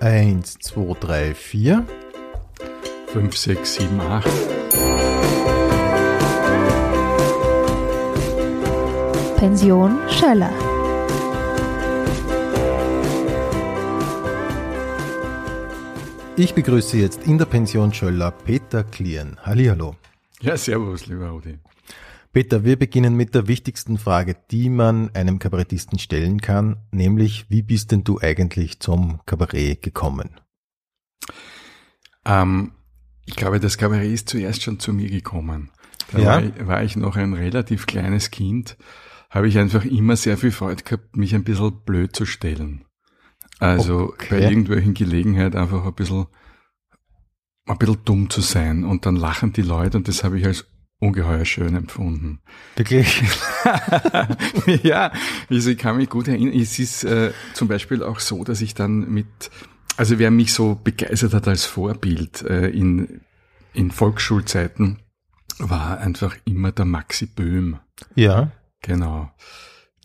Eins, zwei, drei, vier. 5, 6, 7, 8. Pension Schöller. Ich begrüße jetzt in der Pension Schöller Peter Klien. Hallihallo. Ja, servus, lieber Rudi. Peter, wir beginnen mit der wichtigsten Frage, die man einem Kabarettisten stellen kann, nämlich wie bist denn du eigentlich zum Kabarett gekommen? Ähm, ich glaube, das Kabarett ist zuerst schon zu mir gekommen. Da Ja? war, ich, war ich noch ein relativ kleines Kind, habe ich einfach immer sehr viel Freude gehabt, mich ein bisschen blöd zu stellen. Also Okay. bei irgendwelchen Gelegenheiten einfach ein bisschen, ein bisschen dumm zu sein und dann lachen die Leute und das habe ich als ungeheuer schön empfunden. Wirklich? ja, also ich kann mich gut erinnern. Es ist äh, zum Beispiel auch so, dass ich dann mit, also wer mich so begeistert hat als Vorbild äh, in, in Volksschulzeiten, war einfach immer der Maxi Böhm. Ja. Genau.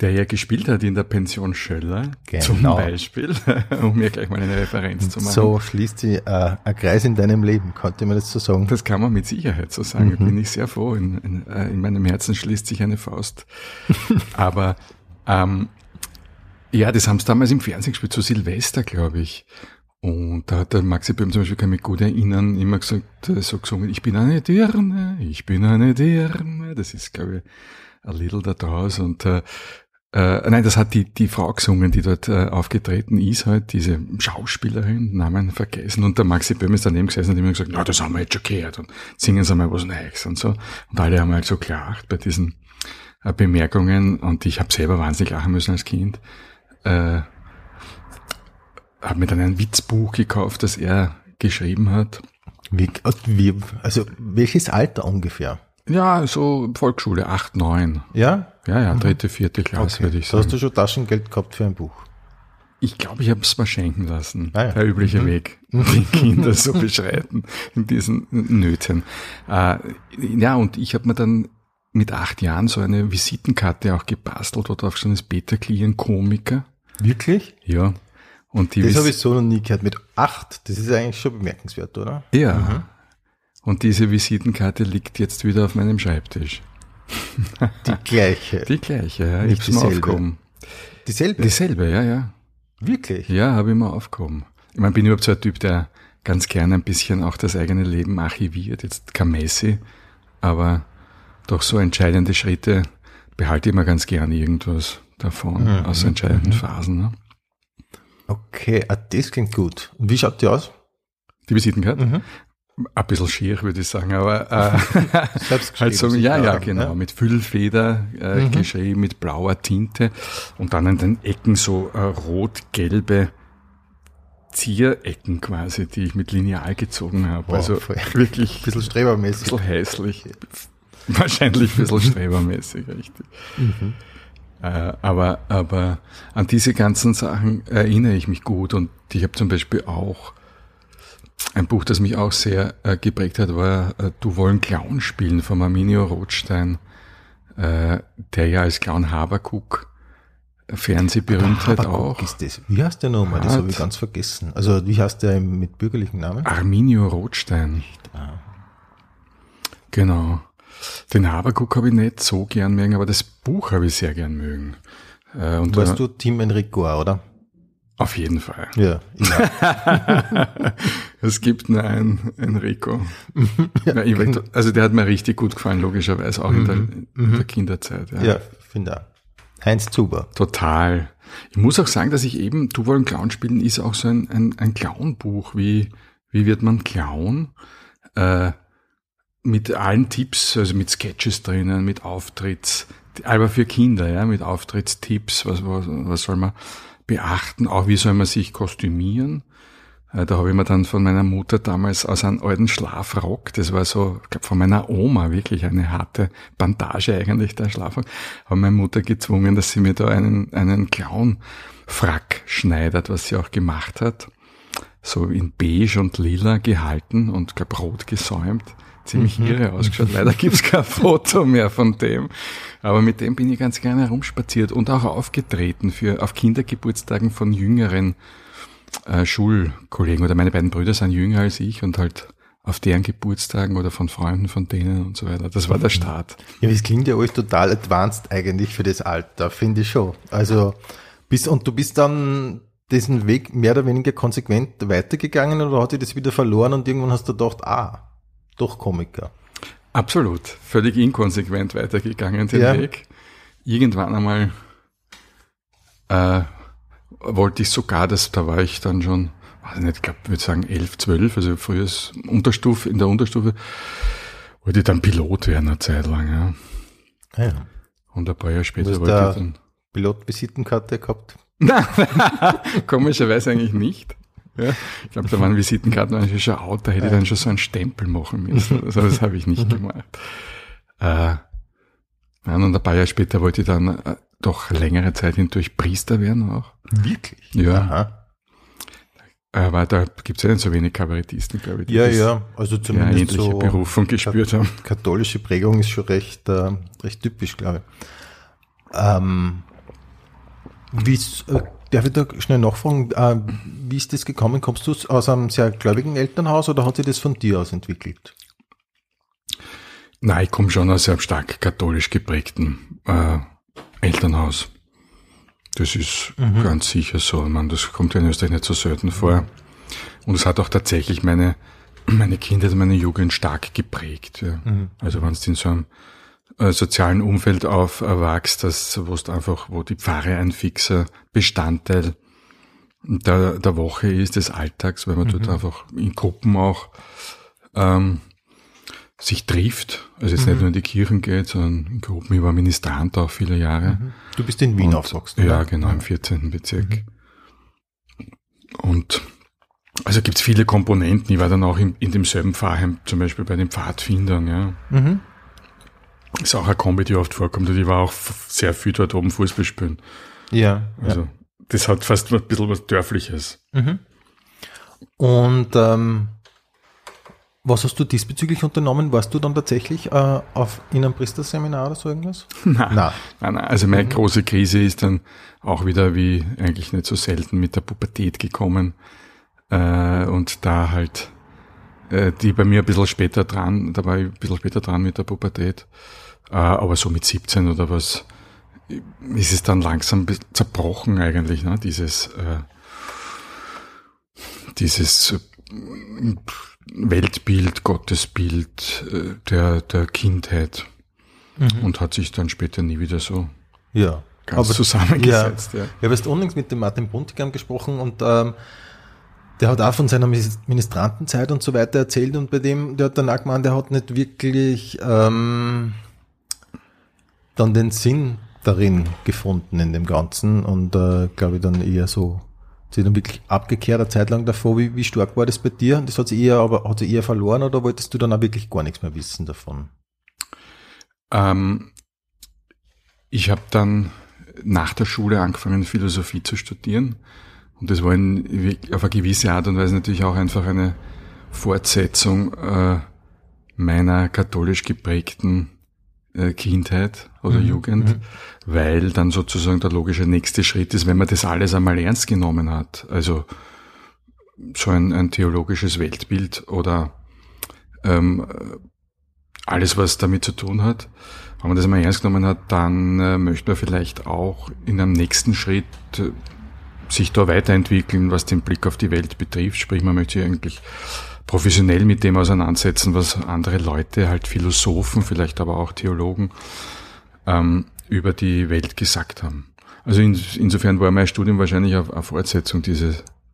Der ja gespielt hat in der Pension Schöller, Genau. zum Beispiel, um mir gleich mal eine Referenz zu machen. So schließt sich äh, ein Kreis in deinem Leben, konnte man das so sagen? Das kann man mit Sicherheit so sagen. Da Mhm. bin ich sehr froh. In, in, äh, in meinem Herzen schließt sich eine Faust. Aber ähm, ja, das haben sie damals im Fernsehen gespielt, zu Silvester, glaube ich. Und da hat der Maxi Böhm zum Beispiel, kann ich mich gut erinnern, immer gesagt, äh, so gesungen, ich bin eine Dirne, ich bin eine Dirne. Das ist, glaube ich, ein Little da draus. Und äh, äh, nein, das hat die, die Frau gesungen, die dort äh, aufgetreten ist, halt, diese Schauspielerin, Namen vergessen. Und der Maxi Böhm ist daneben gesessen und hat immer gesagt, na, das haben wir jetzt schon gehört und singen Sie mal was Neues und so. Und alle haben halt so gelacht bei diesen äh, Bemerkungen und ich habe selber wahnsinnig lachen müssen als Kind. Äh, habe mir dann ein Witzbuch gekauft, das er geschrieben hat. Wie, also welches Alter ungefähr? Ja, so Volksschule, 8, 9. Ja? Ja, ja, dritte, vierte Klasse, würde ich So hast sagen. du schon Taschengeld gehabt für ein Buch. Ich glaube, ich habe es mal schenken lassen. Ah ja. Der übliche Weg, den Kinder so beschreiten in diesen Nöten. Äh, ja, und ich habe mir dann mit acht Jahren so eine Visitenkarte auch gebastelt, wo drauf stand, ist Peter Klien Komiker. Wirklich? Ja. Und die Das habe ich so noch nie gehört. Mit acht, das ist eigentlich schon bemerkenswert, oder? Ja. Und diese Visitenkarte liegt jetzt wieder auf meinem Schreibtisch. Die gleiche. Die gleiche, ja. Nicht Ich hab's dieselbe. aufgehoben. Dieselbe? Dieselbe, ja, ja. Wirklich? Ja, habe ich mir aufgehoben. Ich meine, bin überhaupt so ein Typ, der ganz gerne ein bisschen auch das eigene Leben archiviert. Jetzt kein Messi, aber doch so entscheidende Schritte behalte ich mir ganz gerne irgendwas davon, Mhm. aus entscheidenden Phasen. Ne? Okay, ah, das klingt gut. Und wie schaut die aus? Die Visitenkarte? Mhm. Ein bisschen schier, würde ich sagen, aber äh, Selbst halt so, ja, ja, genau, ja. mit Füllfeder äh, Mhm. geschrieben, mit blauer Tinte und dann an den Ecken so äh, rot-gelbe Zierecken quasi, die ich mit Lineal gezogen habe. Boah, also voll. wirklich Ein bisschen strebermäßig. bisschen hässlich. Wahrscheinlich ein bisschen strebermäßig, richtig. Äh, aber, aber an diese ganzen Sachen erinnere ich mich gut und ich habe zum Beispiel auch ein Buch, das mich auch sehr äh, geprägt hat, war äh, Du wollen Clown spielen von Arminio Rothstein, äh, der ja als Clown Habakuk Fernsehberühmtheit Habakuk auch. ist das. Wie heißt der nochmal? Das habe ich ganz vergessen. Also wie heißt der mit bürgerlichen Namen? Arminio Rothstein. Genau. Den Habakuk habe ich nicht so gern mögen, aber das Buch habe ich sehr gern mögen. Äh, und Weißt äh, du Team Enrico, oder? Auf jeden Fall. Ja. ja. Es gibt nur einen Enrico. ja, ich weiß, also der hat mir richtig gut gefallen, logischerweise, auch in, der, in der Kinderzeit. Ja. ja, finde auch. Heinz Zuber. Total. Ich muss auch sagen, dass ich eben, Du wollen Clown spielen, ist auch so ein, ein, ein Clown-Buch. Wie, wie wird man Clown? Äh, mit allen Tipps, also mit Sketches drinnen, mit Auftritts, aber für Kinder, ja, mit Auftrittstipps, was, was, was soll man beachten, auch wie soll man sich kostümieren. Äh, Da habe ich mir dann von meiner Mutter damals aus einem alten Schlafrock, das war so, ich glaube von meiner Oma, wirklich eine harte Bandage eigentlich, der Schlafrock, habe meine Mutter gezwungen, dass sie mir da einen, einen Clown-Frack schneidet, was sie auch gemacht hat. So in beige und lila gehalten und glaub rot gesäumt. Ziemlich irre ausgeschaut. Leider gibt's kein Foto mehr von dem. Aber mit dem bin ich ganz gerne herumspaziert und auch aufgetreten für auf Kindergeburtstagen von jüngeren äh, Schulkollegen oder meine beiden Brüder sind jünger als ich und halt auf deren Geburtstagen oder von Freunden von denen und so weiter. Das war der Start. Ja, es klingt ja alles total advanced eigentlich für das Alter, finde ich schon. Also bis und du bist dann diesen Weg mehr oder weniger konsequent weitergegangen oder hat sich das wieder verloren und irgendwann hast du gedacht, ah, doch Komiker. Absolut, völlig inkonsequent weitergegangen den Ja. Weg. Irgendwann einmal äh, wollte ich sogar, das, da war ich dann schon, weiß nicht, ich glaube, ich würde sagen elf, zwölf, also früher Unterstufe, in der Unterstufe, wollte ich dann Pilot werden eine Zeit lang, ja. Ah Ja. Und ein paar Jahre später wollte ich dann. Pilotvisitenkarte gehabt. Nein, komischerweise eigentlich nicht. Ja, ich glaube, da waren Visitenkarten eigentlich schon out, da hätte ich dann schon so einen Stempel machen müssen. Also das habe ich nicht gemacht. Äh, ja, und ein paar Jahre später wollte ich dann äh, doch längere Zeit hindurch Priester werden auch. Wirklich? Ja, Aha. aber da gibt's ja nicht so wenig Kabarettisten, glaube ich, Ja, ja, also zumindest ähnliche so Berufung gespürt haben. katholische Prägung ist schon recht, äh, recht typisch, glaube ich. Ähm, wie äh, darf ich da schnell nachfragen, äh, wie ist das gekommen? Kommst du aus einem sehr gläubigen Elternhaus oder hat sich das von dir aus entwickelt? Nein, ich komme schon aus einem stark katholisch geprägten äh, Elternhaus. Das ist ganz sicher so. Ich meine, das kommt ja in Österreich nicht so selten vor. Und es hat auch tatsächlich meine, meine Kindheit, meine Jugend stark geprägt. Ja. Also wenn du in so einem äh, sozialen Umfeld aufwachst, das, wo es einfach, wo die Pfarre ein fixer Bestandteil der, der Woche ist, des Alltags, weil man dort einfach in Gruppen auch ähm, sich trifft. Also jetzt nicht nur in die Kirchen geht, sondern in Gruppen. Ich war Ministrant auch viele Jahre. Du bist in Wien aufgewachsen. Ja, genau, im 14. Bezirk. Und also gibt's viele Komponenten. Ich war dann auch in, in demselben Pfarrheim, zum Beispiel bei den Pfadfindern, ja. Mhm. Ist auch eine Kombi, die oft vorkommt. Und ich war auch sehr viel dort oben Fußball spielen. Ja, Also das hat fast ein bisschen was Dörfliches. Mhm. Und ähm, was hast du diesbezüglich unternommen? Warst du dann tatsächlich äh, auf, in einem Priesterseminar oder so irgendwas? Nein. Nein. Nein, nein. Also meine große Krise ist dann auch wieder wie eigentlich nicht so selten mit der Pubertät gekommen. Äh, und da halt äh, die bei mir ein bisschen später dran, da war ich ein bisschen später dran mit der Pubertät. Äh, aber so mit 17 oder was ist es dann langsam zerbrochen eigentlich, ne? Dieses äh, dieses äh, Weltbild, Gottesbild äh, der, der Kindheit und hat sich dann später nie wieder so Ja. ganz zusammengesetzt. Ja. Ich habe erst unlängst mit dem Martin Buntigam gesprochen und ähm, der hat auch von seiner Minis- Ministrantenzeit und so weiter erzählt und bei dem, der hat dann auch gemeint, der hat nicht wirklich ähm, dann den Sinn darin gefunden in dem Ganzen und äh, glaube ich dann eher so sich dann wirklich abgekehrt eine Zeit lang davor. Wie, wie stark war das bei dir? Das hat sich eher, aber hat sich eher verloren oder wolltest du dann auch wirklich gar nichts mehr wissen davon? Ähm, ich habe dann nach der Schule angefangen, Philosophie zu studieren. Und das war in, auf eine gewisse Art und Weise natürlich auch einfach eine Fortsetzung äh, meiner katholisch geprägten Kindheit oder Jugend, weil dann sozusagen der logische nächste Schritt ist, wenn man das alles einmal ernst genommen hat. Also so ein, ein theologisches Weltbild oder ähm, alles, was damit zu tun hat. Wenn man das einmal ernst genommen hat, dann äh, möchte man vielleicht auch in einem nächsten Schritt äh, sich da weiterentwickeln, was den Blick auf die Welt betrifft. Sprich, man möchte eigentlich professionell mit dem auseinandersetzen, was andere Leute, halt Philosophen, vielleicht aber auch Theologen, ähm, über die Welt gesagt haben. Also in, insofern war mein Studium wahrscheinlich eine, eine Fortsetzung dieser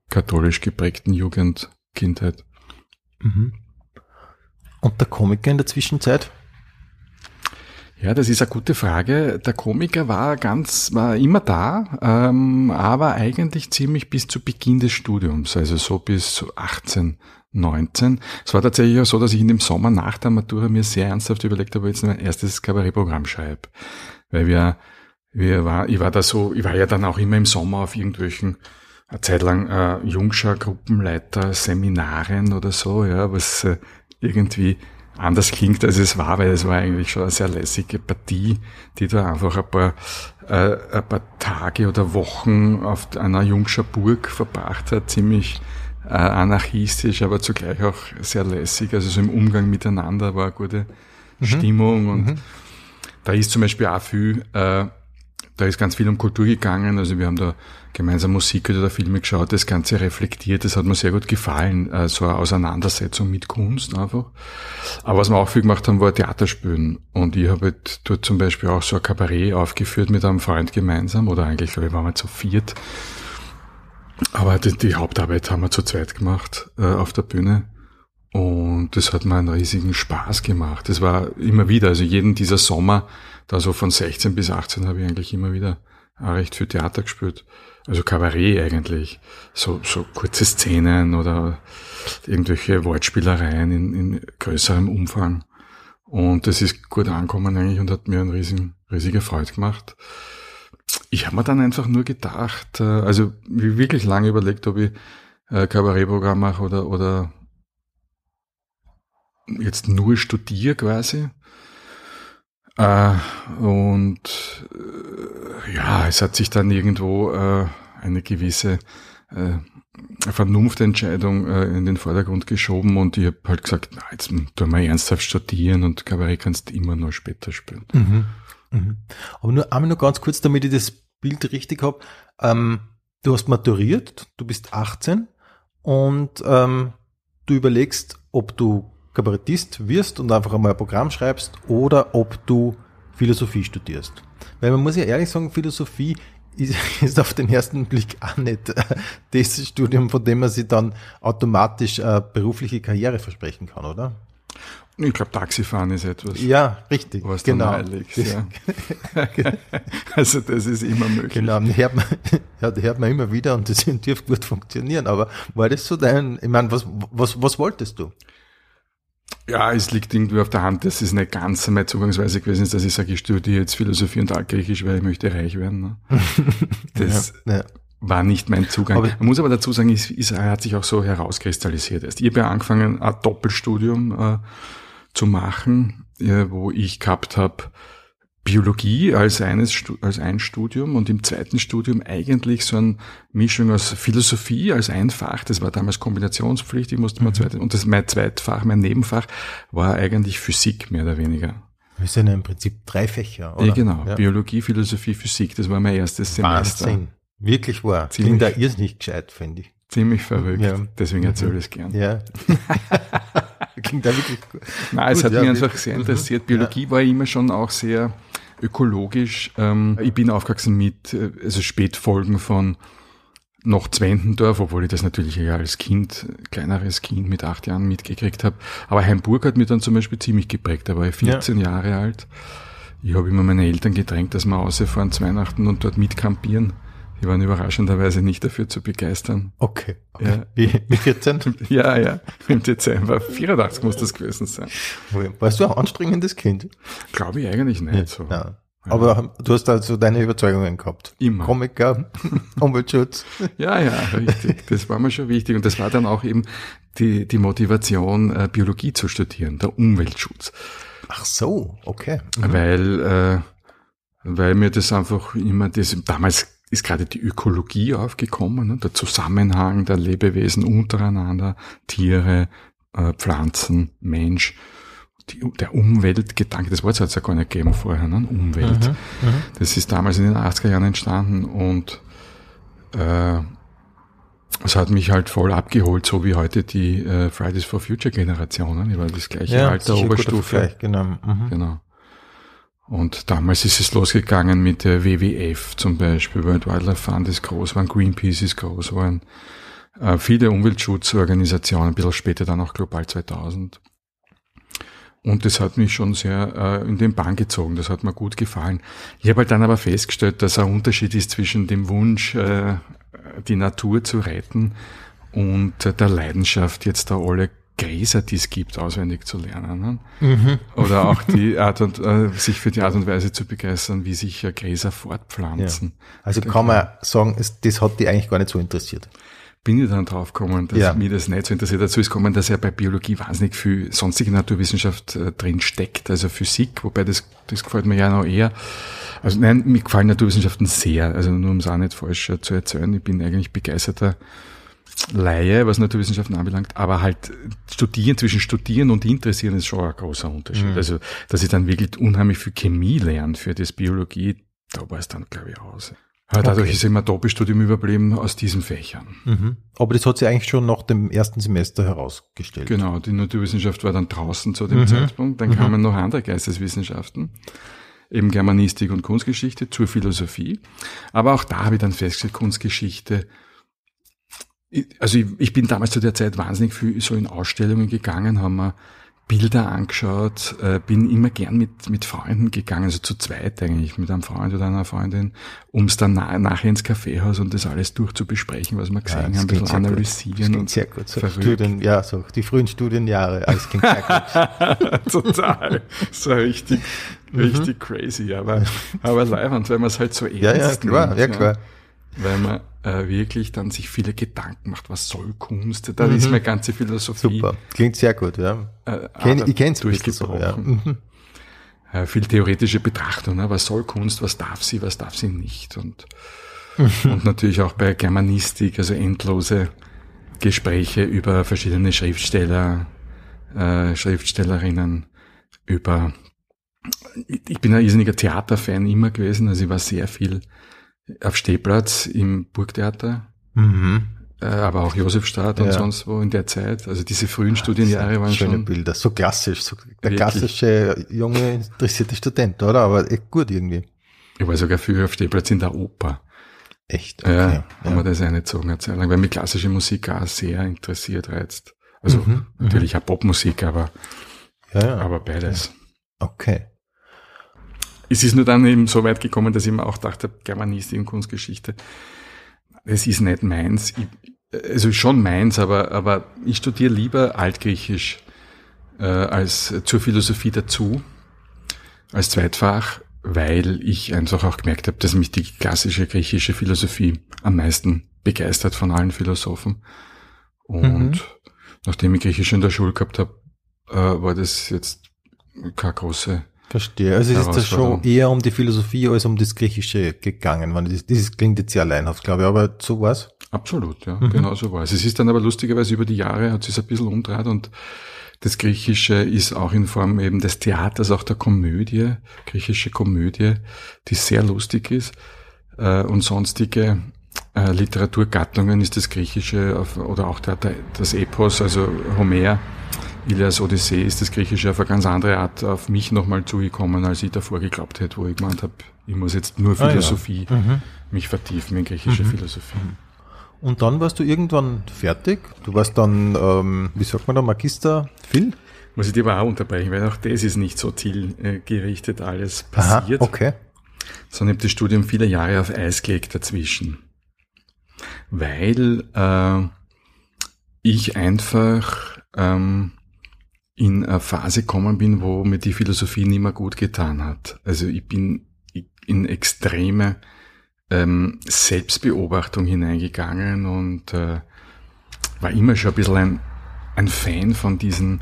katholisch geprägten Jugend, Kindheit. Und der Komiker in der Zwischenzeit? Ja, das ist eine gute Frage. Der Komiker war ganz, war immer da, ähm, aber eigentlich ziemlich bis zu Beginn des Studiums, also so bis zu 18, 19. Es war tatsächlich auch so, dass ich in dem Sommer nach der Matura mir sehr ernsthaft überlegt habe, ob ich jetzt mein erstes Kabarettprogramm schreibe. Weil wir, wir war, ich war da so, ich war ja dann auch immer im Sommer auf irgendwelchen, eine Zeit lang äh, Jungschar Gruppenleiter Seminaren oder so, ja, was äh, irgendwie anders klingt, als es war, weil es war eigentlich schon eine sehr lässige Partie, die da einfach ein paar äh, ein paar Tage oder Wochen auf einer Jungscher Burg verbracht hat, ziemlich äh, anarchistisch, aber zugleich auch sehr lässig. Also so im Umgang miteinander war eine gute mhm. Stimmung und mhm. da ist zum Beispiel auch viel, äh, da ist ganz viel um Kultur gegangen. Also wir haben da gemeinsam Musik oder Filme geschaut, das Ganze reflektiert. Das hat mir sehr gut gefallen, äh, so eine Auseinandersetzung mit Kunst einfach. Aber was wir auch viel gemacht haben, war Theaterspielen. Und ich habe halt dort zum Beispiel auch so ein Kabarett aufgeführt mit einem Freund gemeinsam. Oder eigentlich, glaube ich, waren wir zu viert. Aber die, die Hauptarbeit haben wir zu zweit gemacht äh, auf der Bühne. Und das hat mir einen riesigen Spaß gemacht. Das war immer wieder, also jeden dieser Sommer, da so von 16 bis 18 habe ich eigentlich immer wieder auch recht viel Theater gespielt. Also Kabarett eigentlich. So, so kurze Szenen oder irgendwelche Wortspielereien in, in größerem Umfang. Und das ist gut angekommen eigentlich und hat mir einen riesigen, riesige Freude gemacht. Ich habe mir dann einfach nur gedacht, äh, also wirklich lange überlegt, ob ich äh, Kabarettprogramm mache oder, oder jetzt nur studiere quasi. Äh, und äh, ja, es hat sich dann irgendwo äh, eine gewisse Vernunftentscheidung in den Vordergrund geschoben und ich habe halt gesagt, na, jetzt tu mal ernsthaft studieren und Kabarett kannst du immer nur später spielen. Mhm. Mhm. Aber nur einmal nur ganz kurz, damit ich das Bild richtig habe. Ähm, du hast maturiert, du bist 18 und ähm, du überlegst, ob du Kabarettist wirst und einfach einmal ein Programm schreibst oder ob du Philosophie studierst. Weil man muss ja ehrlich sagen, Philosophie ist, auf den ersten Blick auch nicht äh, das Studium, von dem man sich dann automatisch äh, berufliche Karriere versprechen kann, oder? Ich glaube, Taxifahren ist etwas. Ja, richtig. Was genau. Legst, ja. also das ist immer möglich. Genau, hört man, ja, hört man immer wieder und das dürfte gut funktionieren. Aber war das so dein, ich meine, was, was, was wolltest du? Ja, es liegt irgendwie auf der Hand, dass es nicht ganz meine Zugangsweise gewesen ist, dass ich sage, ich studiere jetzt Philosophie und Altgriechisch, weil ich möchte reich werden. Ne? Das ja, ja. war nicht mein Zugang. Aber Man muss aber dazu sagen, Israel hat sich auch so herauskristallisiert. Erst ich habe ja angefangen, ein Doppelstudium äh, zu machen, wo ich gehabt habe, Biologie als eines als ein Studium und im zweiten Studium eigentlich so eine Mischung aus Philosophie als ein Fach, das war damals kombinationspflichtig, musste man mhm. zweit, und das mein Zweitfach, mein Nebenfach war eigentlich Physik mehr oder weniger. Das sind ja im Prinzip drei Fächer, oder? Ja, genau. Ja. Biologie, Philosophie, Physik, das war mein erstes Semester. Wahnsinn. Wirklich wahr. Ziemlich, Klingt da irrsinnig gescheit, finde ich. Ziemlich verrückt. Ja. Deswegen erzähle ich es gern. Ja. Klingt da wirklich gut. Nein, es hat ja, mich einfach sehr interessiert. Biologie ja. war immer schon auch sehr ökologisch. Ähm, ich bin aufgewachsen mit äh, also Spätfolgen von noch Zwentendorf, obwohl ich das natürlich ja als Kind, kleineres Kind mit acht Jahren mitgekriegt habe. Aber Heimburg hat mir dann zum Beispiel ziemlich geprägt. Da war ich 14 ja. Jahre alt. Ich habe immer meine Eltern gedrängt, dass wir rausfahren zu Weihnachten und dort mitkampieren. Die waren überraschenderweise nicht dafür zu begeistern. Okay. okay. Ja. Wie, wie 14? ja, ja. Im Dezember. 84 muss das gewesen sein. Warst du ein anstrengendes Kind? Glaube ich eigentlich nicht ja, so. Ja. Aber du hast also deine Überzeugungen gehabt. Immer. Komiker, Umweltschutz. ja, ja, richtig. Das war mir schon wichtig. Und das war dann auch eben die, die Motivation, äh, Biologie zu studieren, der Umweltschutz. Ach so, okay. Mhm. Weil, äh, weil mir das einfach immer, das, damals ist gerade die Ökologie aufgekommen, ne? der Zusammenhang der Lebewesen untereinander, Tiere, äh, Pflanzen, Mensch, die, der Umweltgedanke, das Wort hat es ja gar nicht gegeben vorher, ne? Umwelt. Mhm, das ist damals in den 80er Jahren entstanden und äh, es hat mich halt voll abgeholt, so wie heute die äh, Fridays for Future Generationen, ich war das gleiche ja, Alter, Oberstufe. Genau. Mhm. genau. Und damals ist es losgegangen mit der WWF zum Beispiel, World Wildlife Fund ist groß waren, Greenpeace ist groß waren, äh, viele Umweltschutzorganisationen, ein bisschen später dann auch Global 2000. Und das hat mich schon sehr äh, in den Bann gezogen, das hat mir gut gefallen. Ich habe halt dann aber festgestellt, dass ein Unterschied ist zwischen dem Wunsch, äh, die Natur zu retten und der Leidenschaft, jetzt da alle Gräser, die es gibt, auswendig zu lernen. Ne? Mhm. Oder auch die Art und äh, sich für die Art und Weise zu begeistern, wie sich äh, Gräser fortpflanzen. Ja. Also kann man sagen, es, das hat die eigentlich gar nicht so interessiert. bin ich dann draufgekommen, dass Ja. mich das nicht so interessiert. Dazu ist gekommen, dass ja bei Biologie wahnsinnig viel sonstige Naturwissenschaft äh, drin steckt, also Physik, wobei das, das gefällt mir ja noch eher. Also nein, mir gefallen Naturwissenschaften sehr, also nur um es auch nicht falsch äh, zu erzählen, ich bin eigentlich begeisterter Laie, was Naturwissenschaften anbelangt, aber halt studieren, zwischen studieren und interessieren ist schon ein großer Unterschied. Mhm. Also, dass ich dann wirklich unheimlich viel Chemie lerne für das Biologie, da war es dann, glaube ich, aus. Aber dadurch Okay. ist immer Doppelstudium überblieben aus diesen Fächern. Mhm. Aber das hat sich eigentlich schon nach dem ersten Semester herausgestellt. Genau, die Naturwissenschaft war dann draußen zu dem Mhm. Zeitpunkt. Dann Mhm. kamen noch andere Geisteswissenschaften, eben Germanistik und Kunstgeschichte zur Philosophie. Aber auch da habe ich dann festgestellt, Kunstgeschichte. Also ich, ich bin damals zu der Zeit wahnsinnig viel so in Ausstellungen gegangen, haben mir Bilder angeschaut, äh, bin immer gern mit, mit Freunden gegangen, also zu zweit eigentlich, mit einem Freund oder einer Freundin, um es dann na, nachher ins Kaffeehaus und das alles durchzubesprechen, was wir Ja, gesehen das haben, ein bisschen analysieren und sehr gut. So verrückt. Studien, ja, so die frühen Studienjahre. Alles klingt sehr gut. Total. So richtig, richtig crazy, aber, aber leibend, weil man es halt so ernst Mhm. ja, ja, klar, nimmt, ja, klar. Weil man äh, wirklich dann sich viele Gedanken macht, was soll Kunst? Da Mhm. ist meine ganze Philosophie Super. Klingt sehr gut, ja. äh, Kenn, ich ein bisschen so, ja. durchgebrochen. Mhm. Äh, viel theoretische Betrachtung, ne? was soll Kunst, was darf sie, was darf sie nicht und, Mhm. und natürlich auch bei Germanistik, also endlose Gespräche über verschiedene Schriftsteller, äh, Schriftstellerinnen, über, ich ich bin ein irrsinniger Theaterfan immer gewesen, also ich war sehr viel auf Stehplatz im Burgtheater, Mhm. äh, aber auch Josefstadt und Ja. sonst wo in der Zeit, also diese frühen Studienjahre waren Schöne schon Bilder, so klassisch, so der Wirklich. klassische junge interessierte Student, oder? Aber echt gut irgendwie. Ich war sogar früher auf Stehplatz in der Oper. Echt. Ja, Okay. haben wir das eingezogen eine Zeit lang, weil mich klassische Musik auch sehr interessiert reizt. Also Mhm, natürlich auch Popmusik, aber, ja, ja. aber beides. Okay. Es ist nur dann eben so weit gekommen, dass ich mir auch dachte, Germanistik und Kunstgeschichte, das ist nicht meins. Ich, also schon meins, aber, aber ich studiere lieber Altgriechisch äh, als zur Philosophie dazu, als Zweitfach, weil ich einfach auch gemerkt habe, dass mich die klassische griechische Philosophie am meisten begeistert von allen Philosophen. Und Mhm. nachdem ich Griechisch in der Schule gehabt habe, äh, war das jetzt keine große Verstehe. Also es ist das schon eher um die Philosophie als um das Griechische gegangen. Das, das klingt jetzt sehr alleinhaft, glaube ich, aber so war's. Absolut, ja, Mhm. genau so war es. Es ist dann aber lustigerweise über die Jahre hat sich ein bisschen umdreht und das Griechische ist auch in Form eben des Theaters, auch der Komödie, griechische Komödie, die sehr lustig ist äh, und sonstige äh, Literaturgattungen ist das Griechische auf, oder auch der, der, das Epos, also Homer, Ilias Odyssee ist das Griechische auf eine ganz andere Art auf mich nochmal zugekommen, als ich davor geglaubt hätte, wo ich gemeint habe, ich muss jetzt nur Ah, ja. Philosophie Mhm. mich vertiefen in griechische Philosophie. Und dann warst du irgendwann fertig. Du warst dann, ähm, wie sagt man da, Magister Phil? Muss ich dir aber auch unterbrechen, weil auch das ist nicht so zielgerichtet alles Aha, passiert, okay. sondern ich habe das Studium viele Jahre auf Eis gelegt dazwischen. Weil äh, ich einfach ähm, in eine Phase gekommen bin, wo mir die Philosophie nicht mehr gut getan hat. Also ich bin in extreme ähm, Selbstbeobachtung hineingegangen und äh, war immer schon ein bisschen ein, ein Fan von diesen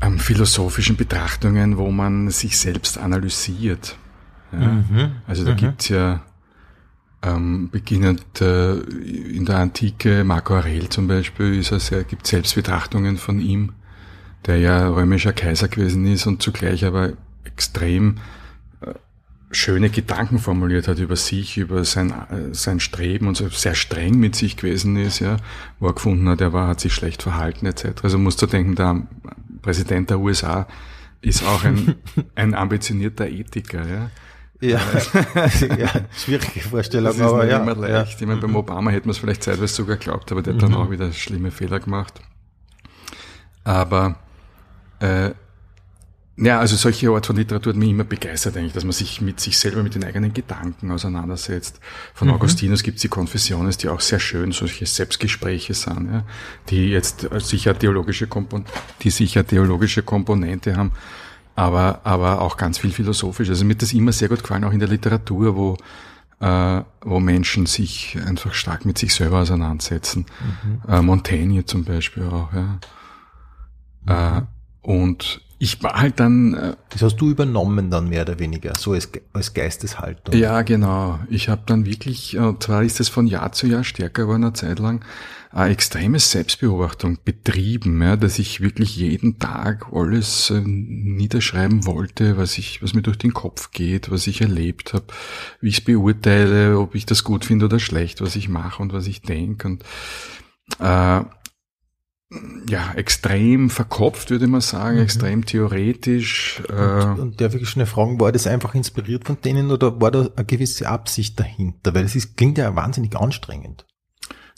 ähm, philosophischen Betrachtungen, wo man sich selbst analysiert. Ja? Mhm. Also da Mhm. gibt's ja ähm, beginnend äh, in der Antike, Marco Aurel zum Beispiel, ist gibt Selbstbetrachtungen von ihm, der ja römischer Kaiser gewesen ist und zugleich aber extrem äh, schöne Gedanken formuliert hat über sich, über sein, äh, sein Streben und so sehr streng mit sich gewesen ist, ja, wo er gefunden hat, er war, hat sich schlecht verhalten etc. Also musst du denken, der Präsident der USA ist auch ein, ein ambitionierter Ethiker, ja. Ja, ja schwierige Vorstellung, Das ist aber nicht ja. immer leicht. Ich meine, beim Obama hätte man es vielleicht zeitweise sogar geglaubt, aber der hat dann auch wieder schlimme Fehler gemacht. Aber äh, ja, also solche Art von Literatur hat mich immer begeistert eigentlich, dass man sich mit sich selber, mit den eigenen Gedanken auseinandersetzt. Von Augustinus gibt es die Confessiones, die auch sehr schön solche Selbstgespräche sind, ja, die jetzt sicher theologische Kompon die sicher theologische Komponente haben, aber, aber auch ganz viel philosophisch. Also mir hat das immer sehr gut gefallen, auch in der Literatur, wo äh, wo Menschen sich einfach stark mit sich selber auseinandersetzen. Äh, Montaigne zum Beispiel auch, ja. Äh, und ich war halt dann, äh, Das hast du übernommen dann mehr oder weniger, so als, als Geisteshaltung. ja genau, ich habe dann wirklich, äh, zwar ist es von Jahr zu Jahr stärker geworden, eine Zeit lang, eine extreme Selbstbeobachtung betrieben, ja, dass ich wirklich jeden Tag alles äh, niederschreiben wollte, was ich, was mir durch den Kopf geht, was ich erlebt habe, wie ich es beurteile, ob ich das gut finde oder schlecht, was ich mache und was ich denke und äh, ja, extrem verkopft, würde man sagen, extrem theoretisch. Äh, Und darf ich schnell fragen, war das einfach inspiriert von denen oder war da eine gewisse Absicht dahinter? Weil es ist, klingt ja wahnsinnig anstrengend.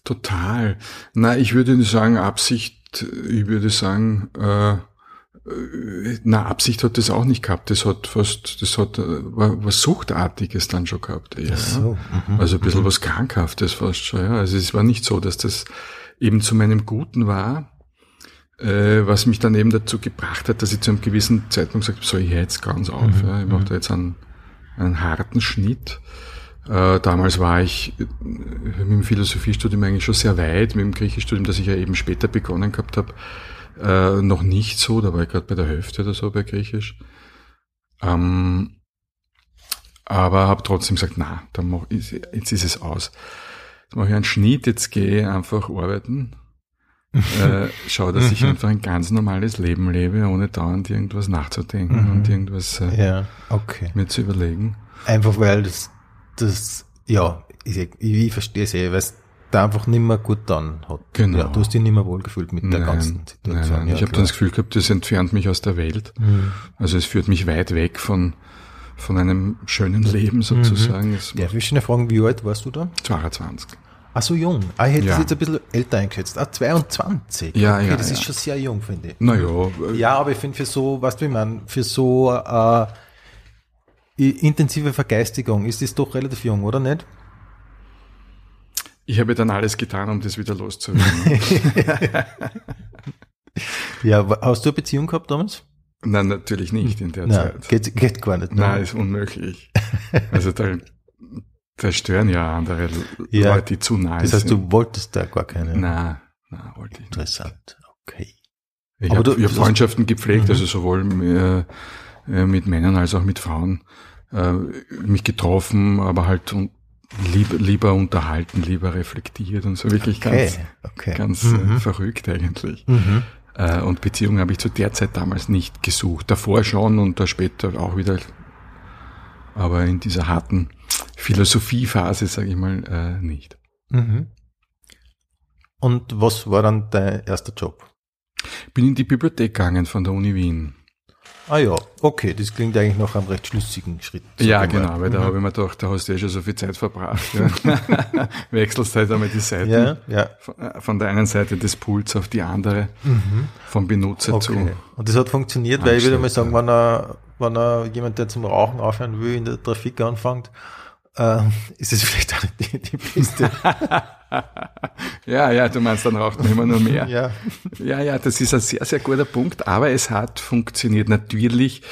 Total. Na, ich würde nicht sagen Absicht, ich würde sagen, äh, äh, na, Absicht hat das auch nicht gehabt. Das hat fast, das hat äh, was Suchtartiges dann schon gehabt. eher, so, ja. Also ein bisschen was Krankhaftes fast schon. Ja. Also es war nicht so, dass das eben zu meinem Guten war, äh, was mich dann eben dazu gebracht hat, dass ich zu einem gewissen Zeitpunkt gesagt habe, so, ich jetzt ganz auf. Ja. Ich mache da jetzt einen, einen harten Schnitt. Äh, damals war ich äh, mit dem Philosophiestudium eigentlich schon sehr weit, mit dem Griechischstudium, das ich ja eben später begonnen gehabt habe, äh, noch nicht so, da war ich gerade bei der Hälfte oder so bei Griechisch. Ähm, aber habe trotzdem gesagt, na, dann mach, jetzt ist es aus. Mache ich einen Schnitt, jetzt gehe ich einfach arbeiten. äh, schau, dass ich einfach ein ganz normales Leben lebe, ohne dauernd irgendwas nachzudenken und irgendwas äh, Ja, okay. mir zu überlegen. Einfach weil das, das ja, ich, ich, ich verstehe es eh, weil es da einfach nicht mehr gut dann hat. Genau. Ja, du hast dich nicht mehr wohlgefühlt mit der ganzen nein, Situation. nein. Ja, ich habe dann das Gefühl gehabt, das entfernt mich aus der Welt. Also es führt mich weit weg von, von einem schönen Leben sozusagen. Es war Darf ich schnell fragen, wie alt warst du da? 22. Ach so jung. Ah, ich hätte Ja. es jetzt ein bisschen älter eingeschätzt. Ah, 22. Ja, okay, ja, das ja. ist schon sehr jung, finde ich. Naja, äh, Ja, aber ich finde für so, weißt du, wie man, für so äh, intensive Vergeistigung ist das doch relativ jung, oder nicht? ich habe dann alles getan, um das wieder loszuwerden. Ja, hast du eine Beziehung gehabt damals? Nein, natürlich nicht in der Nein, Zeit. geht, geht gar nicht. ne? Nein, ist unmöglich. Also da, da stören ja andere Ja. Leute, die zu nahe das heißt, sind. du wolltest da gar keine. Nein, nein, wollte ich nicht. Interessant. Okay. Ich habe hab Freundschaften gepflegt, Mhm. also sowohl äh, mit Männern als auch mit Frauen. Äh, mich getroffen, aber halt un lieber, lieber unterhalten, lieber reflektiert und so wirklich Okay. ganz, okay. ganz Mhm. äh, verrückt eigentlich. Mhm. Äh, und Beziehungen habe ich zu der Zeit damals nicht gesucht. Davor schon und da später auch wieder. Aber in dieser harten Philosophiephase, sage ich mal, äh, nicht. Mhm. Und was war dann dein erster Job? Bin in die Bibliothek gegangen von der Uni Wien. Ah ja, okay, das klingt eigentlich nach einem recht schlüssigen Schritt. Ja, genau, weil da Mhm. habe ich mir gedacht, da hast du ja schon so viel Zeit verbracht. Ja. Wechselst halt einmal die Seiten. Ja, ja. Von- äh, der einen Seite des Pools auf die andere, vom Benutzer zu. Okay. Und das hat funktioniert, weil ich würde mal sagen, wenn er, wenn er jemand, der zum Rauchen aufhören will, in der Trafik anfängt, äh, ist es vielleicht auch die, die beste. Ja, ja, du meinst, dann raucht man immer nur mehr. ja. Ja, ja, das ist ein sehr, sehr guter Punkt, aber es hat funktioniert. Natürlich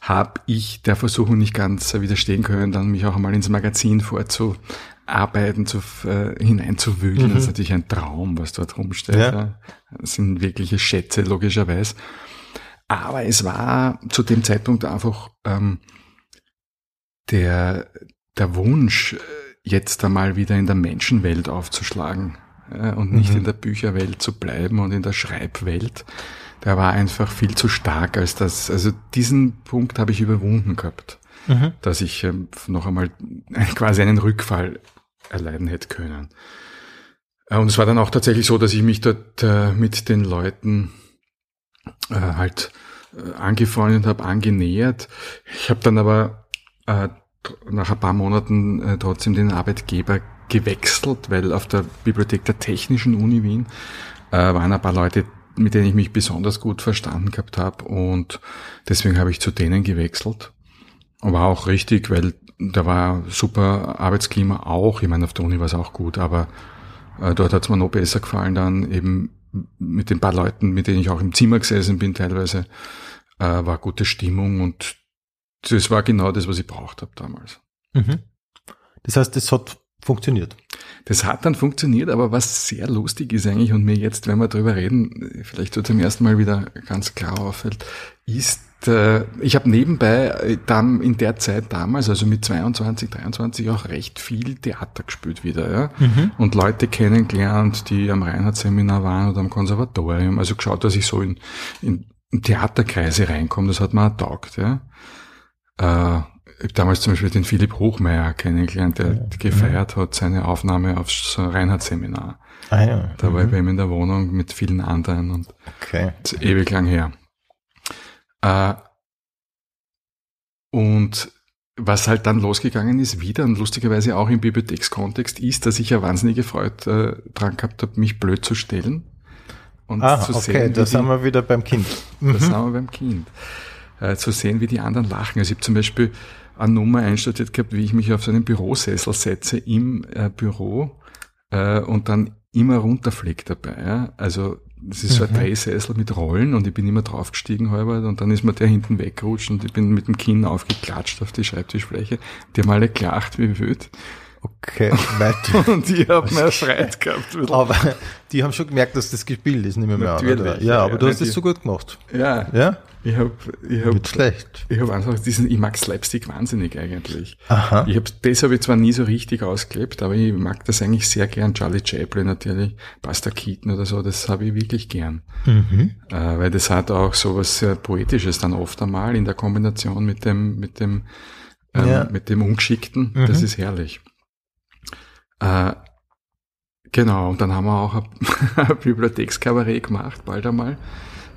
habe ich der Versuchung nicht ganz widerstehen können, dann mich auch einmal ins Magazin vorzuarbeiten, zu, äh, hineinzuwühlen. Das ist natürlich ein Traum, was dort rumsteht. Ja. Ja. Das sind wirkliche Schätze, logischerweise. Aber es war zu dem Zeitpunkt einfach ähm, der, der Wunsch, äh, jetzt einmal wieder in der Menschenwelt aufzuschlagen äh, und nicht in der Bücherwelt zu bleiben und in der Schreibwelt. Der war einfach viel zu stark als das. Also diesen Punkt habe ich überwunden gehabt, Mhm. dass ich ähm, noch einmal quasi einen Rückfall erleiden hätte können. Äh, Und es war dann auch tatsächlich so, dass ich mich dort äh, mit den Leuten halt angefreundet habe, angenähert. Ich habe dann aber nach ein paar Monaten äh, trotzdem den Arbeitgeber gewechselt, weil auf der Bibliothek der Technischen Uni Wien äh, waren ein paar Leute, mit denen ich mich besonders gut verstanden gehabt habe und deswegen habe ich zu denen gewechselt. War auch richtig, weil da war super Arbeitsklima auch. Ich meine, auf der Uni war es auch gut, aber äh, dort hat es mir noch besser gefallen dann eben mit den paar Leuten, mit denen ich auch im Zimmer gesessen bin teilweise, äh, war gute Stimmung und das war genau das, was ich braucht habe damals. Mhm. Das heißt, das hat funktioniert. Das hat dann funktioniert, aber was sehr lustig ist eigentlich und mir jetzt, wenn wir drüber reden, vielleicht so zum ersten Mal wieder ganz klar auffällt, ist, äh, ich habe nebenbei äh, dann in der Zeit damals, also mit 22, 23 auch recht viel Theater gespielt wieder, ja. Mhm. Und Leute kennengelernt, die am Reinhardt-Seminar waren oder am Konservatorium, also geschaut, dass ich so in, in Theaterkreise reinkomme, das hat mir auch taugt, ja. Äh, ich habe damals zum Beispiel den Philipp Hochmeier kennengelernt, der Ja. gefeiert hat seine Aufnahme aufs Reinhardt-Seminar. Ah ja. Da war ich Mhm. bei ihm in der Wohnung mit vielen anderen und Okay. ewig lang her. Äh, und was halt dann losgegangen ist, wieder und lustigerweise auch im Bibliothekskontext, ist, dass ich ja wahnsinnige Freude äh, dran gehabt habe, mich blöd zu stellen. Und Ah, zu okay, sehen, da sind wir wieder beim Kind. da Mhm. sind wir beim Kind. Äh, zu sehen, wie die anderen lachen. Also ich habe zum Beispiel eine Nummer einstudiert gehabt, wie ich mich auf so einen Bürosessel setze im äh, Büro äh, und dann immer runterfliege dabei. Ja? Also das ist so ein Mhm. Drehsessel mit Rollen und ich bin immer draufgestiegen halber und dann ist mir der hinten weggerutscht und ich bin mit dem Kinn aufgeklatscht auf die Schreibtischfläche. Die haben alle gelacht wie wild Okay, weiter. und ich habe mir Freude gehabt. wieder. aber die haben schon gemerkt, dass das gespielt ist, nicht mehr, mehr an? Natürlich, Ja, ja, aber ja, du hast es so gut gemacht. Ja, Ja? Ich habe ich hab, Nicht schlecht. ich hab einfach diesen, ich mag Slapstick wahnsinnig eigentlich. Aha. Ich hab, das habe ich zwar nie so richtig ausgelebt, aber ich mag das eigentlich sehr gern. Charlie Chaplin natürlich, Buster Keaton oder so, das habe ich wirklich gern. Mhm. Äh, weil das hat auch so was sehr Poetisches dann oft einmal in der Kombination mit dem, mit dem, ähm, Ja. mit dem Ungeschickten. Mhm. Das ist herrlich. Äh, genau, und dann haben wir auch ein, ein Bibliothekskabarett gemacht, bald einmal,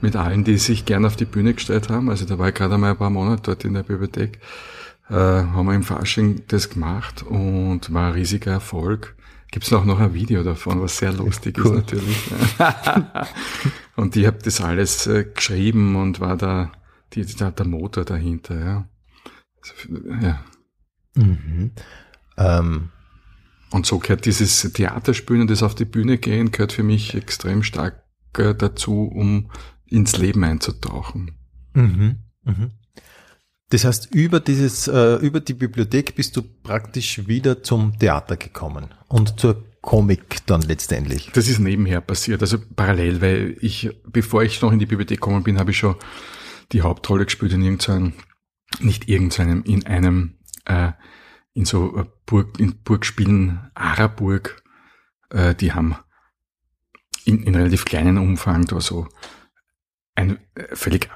mit allen, die sich gern auf die Bühne gestellt haben. Also da war ich gerade einmal ein paar Monate dort in der Bibliothek. Äh, haben wir im Fasching das gemacht und war ein riesiger Erfolg. Gibt es auch noch ein Video davon, was sehr lustig Cool. ist natürlich. und ich habe das alles äh, geschrieben und war da die, der, der Motor dahinter. Ja. Also, ja. Mhm. Ähm, Und so gehört dieses Theaterspielen und das auf die Bühne gehen, gehört für mich extrem stark äh, dazu, um ins Leben einzutauchen. mhm. Mhm. Das heißt, über dieses, äh, über die Bibliothek bist du praktisch wieder zum Theater gekommen und zur Comic dann letztendlich. Das ist nebenher passiert, also parallel, weil ich, bevor ich noch in die Bibliothek gekommen bin, habe ich schon die Hauptrolle gespielt in irgendeinem, nicht irgendeinem, in einem, äh, in so äh, Burg, in Burgspielen, Araburg, äh, die haben in, in relativ kleinen Umfang da so ein äh, völlig,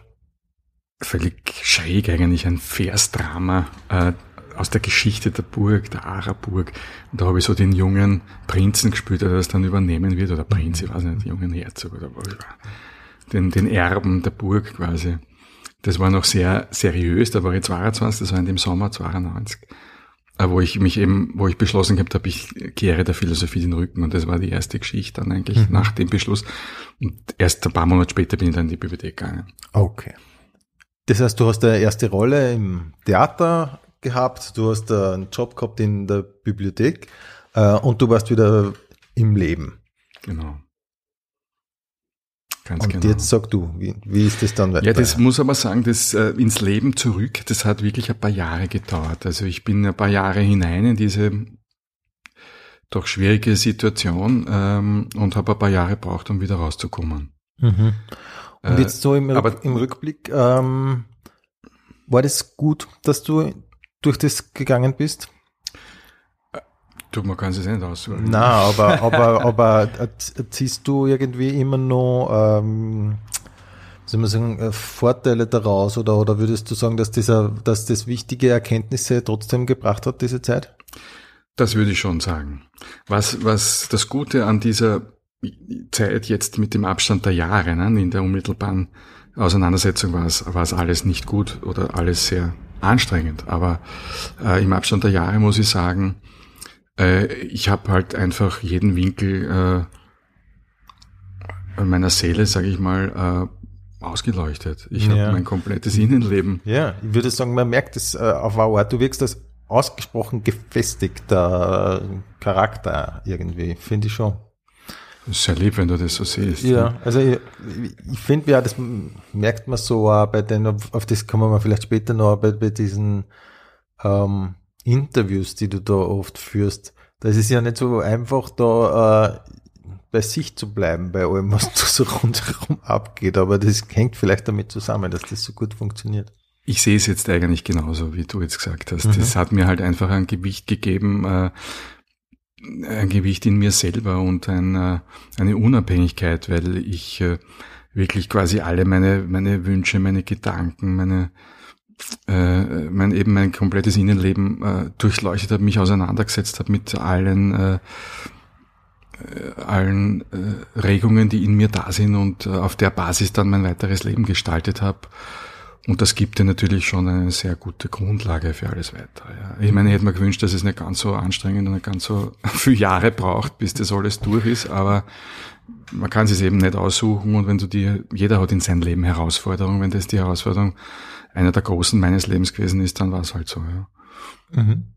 völlig schräg eigentlich ein Versdrama äh, aus der Geschichte der Burg, der Araburg. Und da habe ich so den jungen Prinzen gespielt, der das dann übernehmen wird, oder Prinz, ich weiß nicht, jungen Herzog oder was. Den, den Erben der Burg quasi. Das war noch sehr seriös, da war ich 22, das war in dem Sommer 92. Äh, Wo ich mich eben, wo ich beschlossen gehabt habe, ich kehre der Philosophie den Rücken. Und das war die erste Geschichte dann eigentlich Mhm. nach dem Beschluss. Und erst ein paar Monate später bin ich dann in die Bibliothek gegangen. Okay. Das heißt, du hast eine erste Rolle im Theater gehabt, du hast einen Job gehabt in der Bibliothek äh, und du warst wieder im Leben. Genau. Ganz und genau. jetzt sag du, wie, wie ist das dann weiter? Ja, das muss aber sagen, das äh, ins Leben zurück, das hat wirklich ein paar Jahre gedauert. Also ich bin ein paar Jahre hinein in diese doch schwierige Situation ähm, und habe ein paar Jahre braucht, um wieder rauszukommen. Mhm. Und Äh, jetzt so im, aber- im Rückblick, ähm, war das gut, dass du durch das gegangen bist? Du, man kann es nicht aussuchen. Na, aber, aber, aber erz- ziehst du irgendwie immer noch, ähm, soll man sagen, äh, Vorteile daraus oder, oder würdest du sagen, dass dieser, dass das wichtige Erkenntnisse trotzdem gebracht hat, diese Zeit? Das würde ich schon sagen. Was, was das Gute an dieser Zeit jetzt mit dem Abstand der Jahre, ne, in der unmittelbaren Auseinandersetzung war es, war es alles nicht gut oder alles sehr anstrengend. Aber äh, im Abstand der Jahre muss ich sagen, äh, ich habe halt einfach jeden Winkel äh, meiner Seele, sage ich mal, äh, ausgeleuchtet. Ich Ja. habe mein komplettes Innenleben Ja, ich würde sagen, man merkt es äh, auf Art. Du wirkst als ausgesprochen gefestigter äh, Charakter irgendwie, finde ich schon. Sehr lieb, wenn du das so siehst. Ja, also ich, ich finde ja, das merkt man so auch bei den, auf auf das kommen wir vielleicht später noch, bei, bei diesen ähm, Interviews, die du da oft führst, das ist ja nicht so einfach, da äh, bei sich zu bleiben, bei allem, was so rundherum abgeht. Aber das hängt vielleicht damit zusammen, dass das so gut funktioniert. Ich sehe es jetzt eigentlich genauso, wie du jetzt gesagt hast. Mhm. Das hat mir halt einfach ein Gewicht gegeben, äh, ein Gewicht in mir selber und ein, äh, eine Unabhängigkeit, weil ich äh, wirklich quasi alle meine, meine Wünsche, meine Gedanken, meine, äh, mein eben mein komplettes Innenleben äh, durchleuchtet habe, mich auseinandergesetzt habe mit allen äh, äh, allen äh, Regungen, die in mir da sind und äh, auf der Basis dann mein weiteres Leben gestaltet habe. Und das gibt dir natürlich schon eine sehr gute Grundlage für alles weitere. Ja. Ich meine, ich hätte mir gewünscht, dass es nicht ganz so anstrengend und nicht ganz so viele Jahre braucht, bis das alles durch ist, aber man kann es eben nicht aussuchen und wenn du dir, jeder hat in seinem Leben Herausforderungen, wenn das die Herausforderung einer der großen meines Lebens gewesen ist, dann war es halt so, ja. Mhm.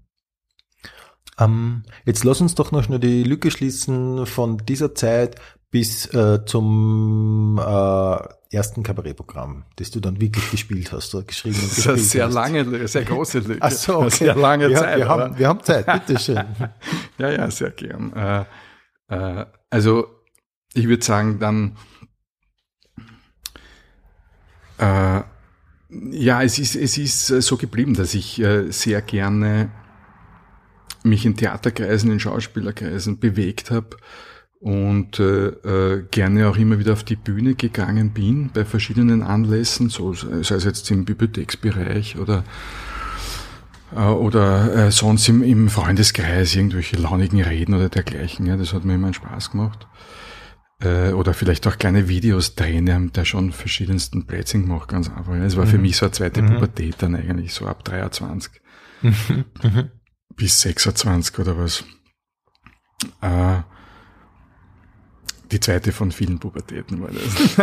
Ähm, jetzt lass uns doch noch schnell die Lücke schließen von dieser Zeit bis äh, zum äh, ersten Kabarettprogramm, das du dann wirklich gespielt hast oder geschrieben und gespielt Das ist eine sehr lange, sehr große Lücke. Ach so, okay. Sehr lange wir, Zeit. Wir haben, wir haben Zeit, bitteschön. ja, ja, sehr gern. Äh, äh, also ich würde sagen, dann äh, ja, es ist, es ist so geblieben, dass ich äh, sehr gerne mich in Theaterkreisen, in Schauspielerkreisen bewegt habe und äh, äh, gerne auch immer wieder auf die Bühne gegangen bin bei verschiedenen Anlässen, so sei es jetzt im Bibliotheksbereich oder äh, oder äh, sonst im, im Freundeskreis irgendwelche launigen Reden oder dergleichen. Ja, das hat mir immer einen Spaß gemacht. Äh, oder vielleicht auch kleine Videos drehen, haben da schon verschiedensten Plätzchen gemacht, ganz einfach. Es war mhm. für mich so eine zweite mhm. Pubertät dann eigentlich, so ab 23. Mhm. mhm bis 26 oder was. Äh, die zweite von vielen Pubertäten war das.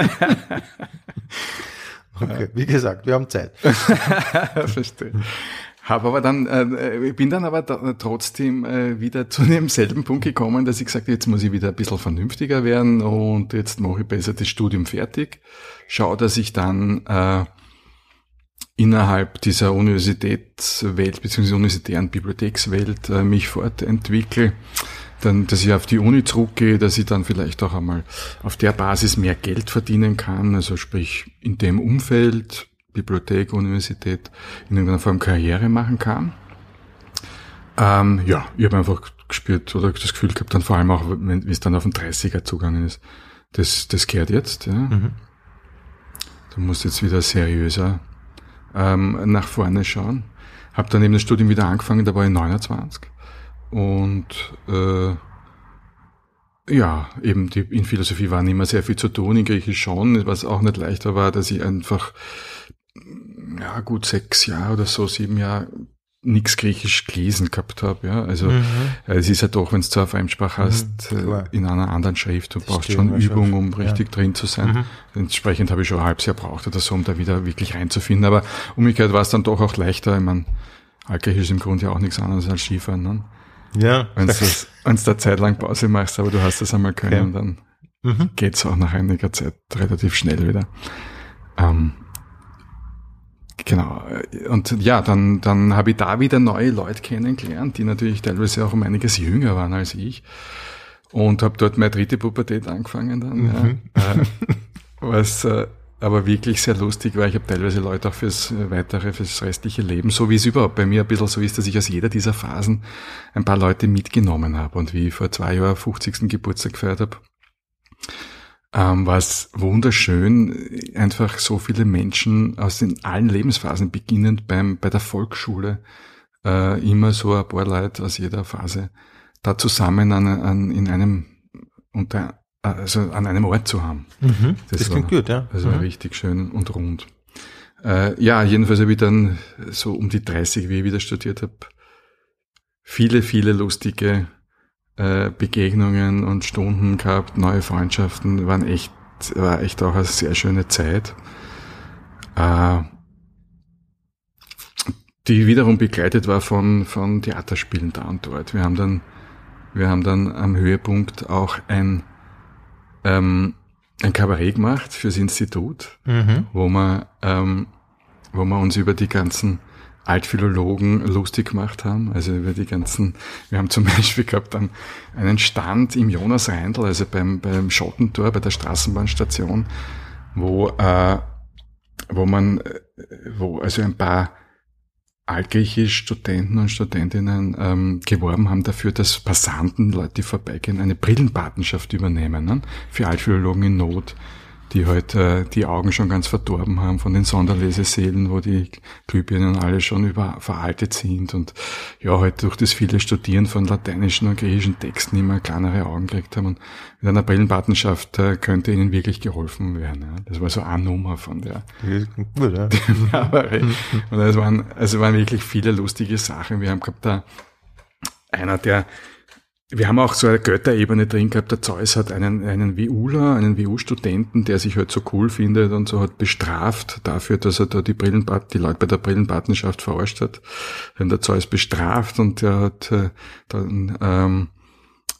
okay, wie gesagt, wir haben Zeit. Verstehe. Habe aber dann, äh, bin dann aber da, trotzdem äh, wieder zu demselben Punkt gekommen, dass ich gesagt jetzt muss ich wieder ein bisschen vernünftiger werden und jetzt mache ich besser das Studium fertig. Schau, dass ich dann äh, innerhalb dieser Universitätswelt bzw. universitären Bibliothekswelt äh, mich fortentwickle, dann, dass ich auf die Uni zurückgehe, dass ich dann vielleicht auch einmal auf der Basis mehr Geld verdienen kann, also sprich in dem Umfeld, Bibliothek, Universität, in irgendeiner Form Karriere machen kann. Ähm, ja, ich habe einfach gespürt oder das Gefühl gehabt, dann vor allem auch, wenn es dann auf den 30er zugangen ist, das, das kehrt jetzt. Ja. Mhm. Du musst jetzt wieder seriöser ähm, nach vorne schauen. Habe dann eben das Studium wieder angefangen, da war ich 29. Und äh, ja, eben die, in Philosophie war nicht mehr sehr viel zu tun, in Griechisch schon, was auch nicht leichter war, dass ich einfach ja gut sechs Jahre oder so, sieben Jahre nichts Griechisch gelesen gehabt habe. Ja? Also mhm. Äh, es ist ja doch, wenn du zwar Fremdsprache mhm, hast, mhm, in einer anderen Schrift, du das brauchst schon Übung, um richtig ja. drin zu sein. Mhm. Entsprechend habe ich schon ein halbes Jahr braucht oder so, um da wieder wirklich reinzufinden. Aber umgekehrt war es dann doch auch leichter. Ich meine, Altgriechisch ist im Grunde ja auch nichts anderes als Skifahren. Ne? Ja. Wenn du da Zeit lang Pause machst, aber du hast das einmal können, okay. dann mhm. geht's auch nach einiger Zeit relativ schnell wieder. Ähm, Genau. Und ja, dann, dann habe ich da wieder neue Leute kennengelernt, die natürlich teilweise auch um einiges jünger waren als ich. Und habe dort meine dritte Pubertät angefangen dann. Mhm. Ja. Äh, was äh, aber wirklich sehr lustig war. Ich habe teilweise Leute auch fürs weitere, fürs restliche Leben, so wie es überhaupt bei mir ein bisschen so ist, dass ich aus jeder dieser Phasen ein paar Leute mitgenommen habe. Und wie ich vor zwei Jahren 50. Geburtstag gefeiert habe, ähm, war es wunderschön, einfach so viele Menschen aus den allen Lebensphasen, beginnend beim, bei der Volksschule, äh, immer so ein paar Leute aus jeder Phase da zusammen an, an, in einem, unter, also an einem Ort zu haben. Mhm, das, das klingt gut, ja. Das war mhm. richtig schön und rund. Äh, ja, jedenfalls habe ich dann so um die 30, wie ich wieder studiert habe, viele, viele lustige äh, Begegnungen und Stunden gehabt, neue Freundschaften, waren echt, war echt auch eine sehr schöne Zeit. Äh, die wiederum begleitet war von, von Theaterspielen da und dort. Wir haben dann, wir haben dann am Höhepunkt auch ein, ähm, ein Kabarett gemacht fürs Institut, mhm. wo wir, ähm, wo wir uns über die ganzen Altphilologen lustig gemacht haben, also über die ganzen, wir haben zum Beispiel gehabt dann einen Stand im Jonas Reindl, also beim, beim Schottentor, bei der Straßenbahnstation, wo, äh, wo man, äh, wo also ein paar altgriechisch Studenten und Studentinnen ähm, geworben haben dafür, dass Passanten, Leute, die vorbeigehen, eine Brillenpatenschaft übernehmen ne? für Altphilologen in Not die halt äh, die Augen schon ganz verdorben haben von den Sonderlesesälen, wo die Glühbirnen alle schon über veraltet sind und ja, halt durch das viele Studieren von lateinischen und griechischen Texten immer kleinere Augen gekriegt haben und mit einer Brillenpatenschaft äh, könnte ihnen wirklich geholfen werden. Ja. Das war so eine Nummer von der, Gut, ja. und es waren, also waren wirklich viele lustige Sachen. Wir haben gehabt da einer, der wir haben auch so eine Götterebene drin gehabt. Der Zeus hat einen, einen WUler, einen WU-Studenten, der sich halt so cool findet und so hat bestraft dafür, dass er da die Brillenpat die Leute bei der Brillenpartnerschaft verarscht hat. Dann der Zeus bestraft und der hat äh, dann ähm,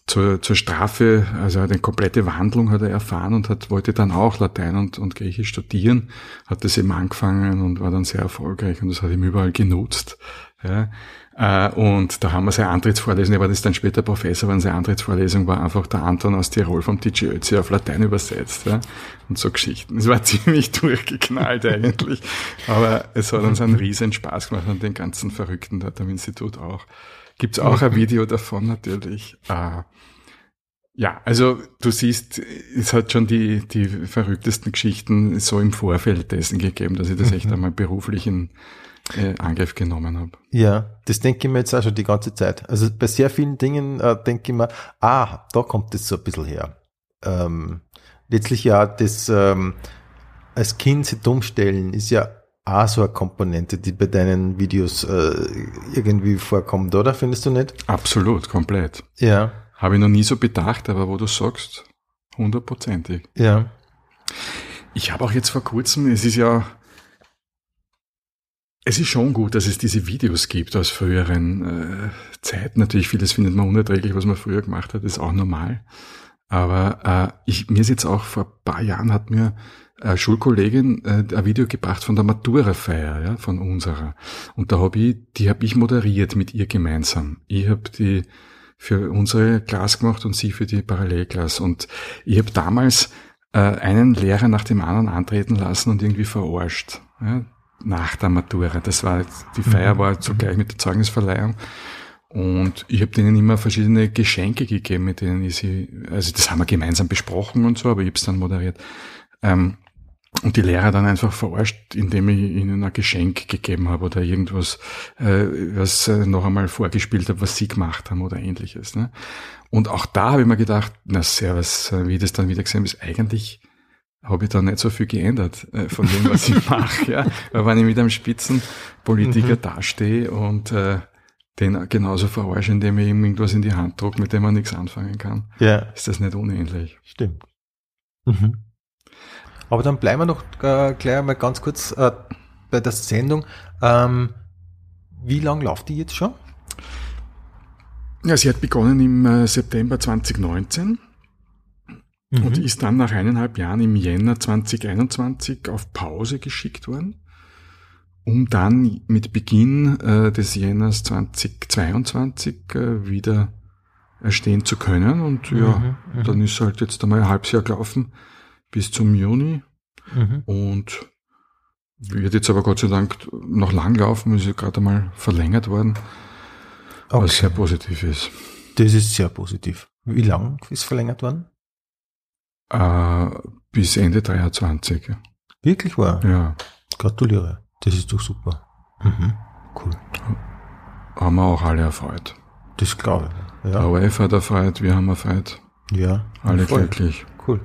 zur, zur Strafe, also eine komplette Wandlung hat er erfahren und hat, wollte dann auch Latein und, und Griechisch studieren, hat das eben angefangen und war dann sehr erfolgreich und das hat ihm überall genutzt. Ja. Äh, und da haben wir seine Antrittsvorlesung, er war das dann später Professor, aber seine Antrittsvorlesung war einfach der Anton aus Tirol vom DJ Ötzi auf Latein übersetzt. Ja? Und so Geschichten. Es war ziemlich durchgeknallt eigentlich. Aber es hat uns einen riesen Spaß gemacht und den ganzen Verrückten dort am Institut auch. Gibt's auch ein Video davon natürlich. Äh, ja, also du siehst, es hat schon die, die verrücktesten Geschichten so im Vorfeld dessen gegeben, dass ich das echt mhm. einmal beruflich in äh, Angriff genommen habe. Ja, das denke ich mir jetzt auch schon die ganze Zeit. Also bei sehr vielen Dingen äh, denke ich mir, ah, da kommt das so ein bisschen her. Ähm, letztlich ja, das ähm, als Kind sich dumm stellen ist ja auch so eine Komponente, die bei deinen Videos äh, irgendwie vorkommt, oder? Findest du nicht? Absolut, komplett. Ja. Habe ich noch nie so bedacht, aber wo du sagst, hundertprozentig. Ja. Ich habe auch jetzt vor kurzem, es ist ja es ist schon gut, dass es diese Videos gibt aus früheren äh, Zeiten. Natürlich, vieles findet man unerträglich, was man früher gemacht hat, ist auch normal. Aber äh, ich, mir ist jetzt auch vor ein paar Jahren hat mir eine Schulkollegin äh, ein Video gebracht von der Matura-Feier, ja, von unserer. Und da habe ich, die habe ich moderiert mit ihr gemeinsam. Ich habe die für unsere Klasse gemacht und sie für die Parallelklasse. Und ich habe damals äh, einen Lehrer nach dem anderen antreten lassen und irgendwie verarscht. Ja, nach der Matura. Das war die Feier mhm. war zugleich mit der Zeugnisverleihung. Und ich habe denen immer verschiedene Geschenke gegeben, mit denen ich sie, also das haben wir gemeinsam besprochen und so, aber ich habe es dann moderiert. Ähm, und die Lehrer dann einfach verarscht, indem ich ihnen ein Geschenk gegeben habe oder irgendwas, äh, was äh, noch einmal vorgespielt habe, was sie gemacht haben oder ähnliches. Ne? Und auch da habe ich mir gedacht, na servus, äh, wie ich das dann wieder gesehen habe, ist eigentlich habe ich da nicht so viel geändert äh, von dem, was ich mache. Ja? Weil wenn ich mit einem Spitzenpolitiker mhm. dastehe und äh, den genauso verarsche, indem ich ihm irgendwas in die Hand druck, mit dem man nichts anfangen kann, ja. ist das nicht unähnlich. Stimmt. Mhm. Aber dann bleiben wir noch äh, gleich einmal ganz kurz äh, bei der Sendung. Ähm, wie lang läuft die jetzt schon? Ja, sie hat begonnen im äh, September 2019 mhm. und ist dann nach eineinhalb Jahren im Jänner 2021 auf Pause geschickt worden, um dann mit Beginn äh, des Jänners 2022 äh, wieder erstehen zu können. Und ja, mhm, mhm, dann ist halt jetzt einmal ein halbes Jahr gelaufen bis zum Juni mhm. und wird jetzt aber Gott sei Dank noch lang laufen, ist ja gerade einmal verlängert worden, okay. was sehr positiv ist. Das ist sehr positiv. Wie lang ist verlängert worden? Äh, bis Ende 23. Wirklich wahr? Ja. Gratuliere. Das ist doch super. Mhm. Cool. Haben wir auch alle erfreut. Das glaube ich. Ja. Der OF hat erfreut, wir haben erfreut. Ja. Alle voll. glücklich. Cool.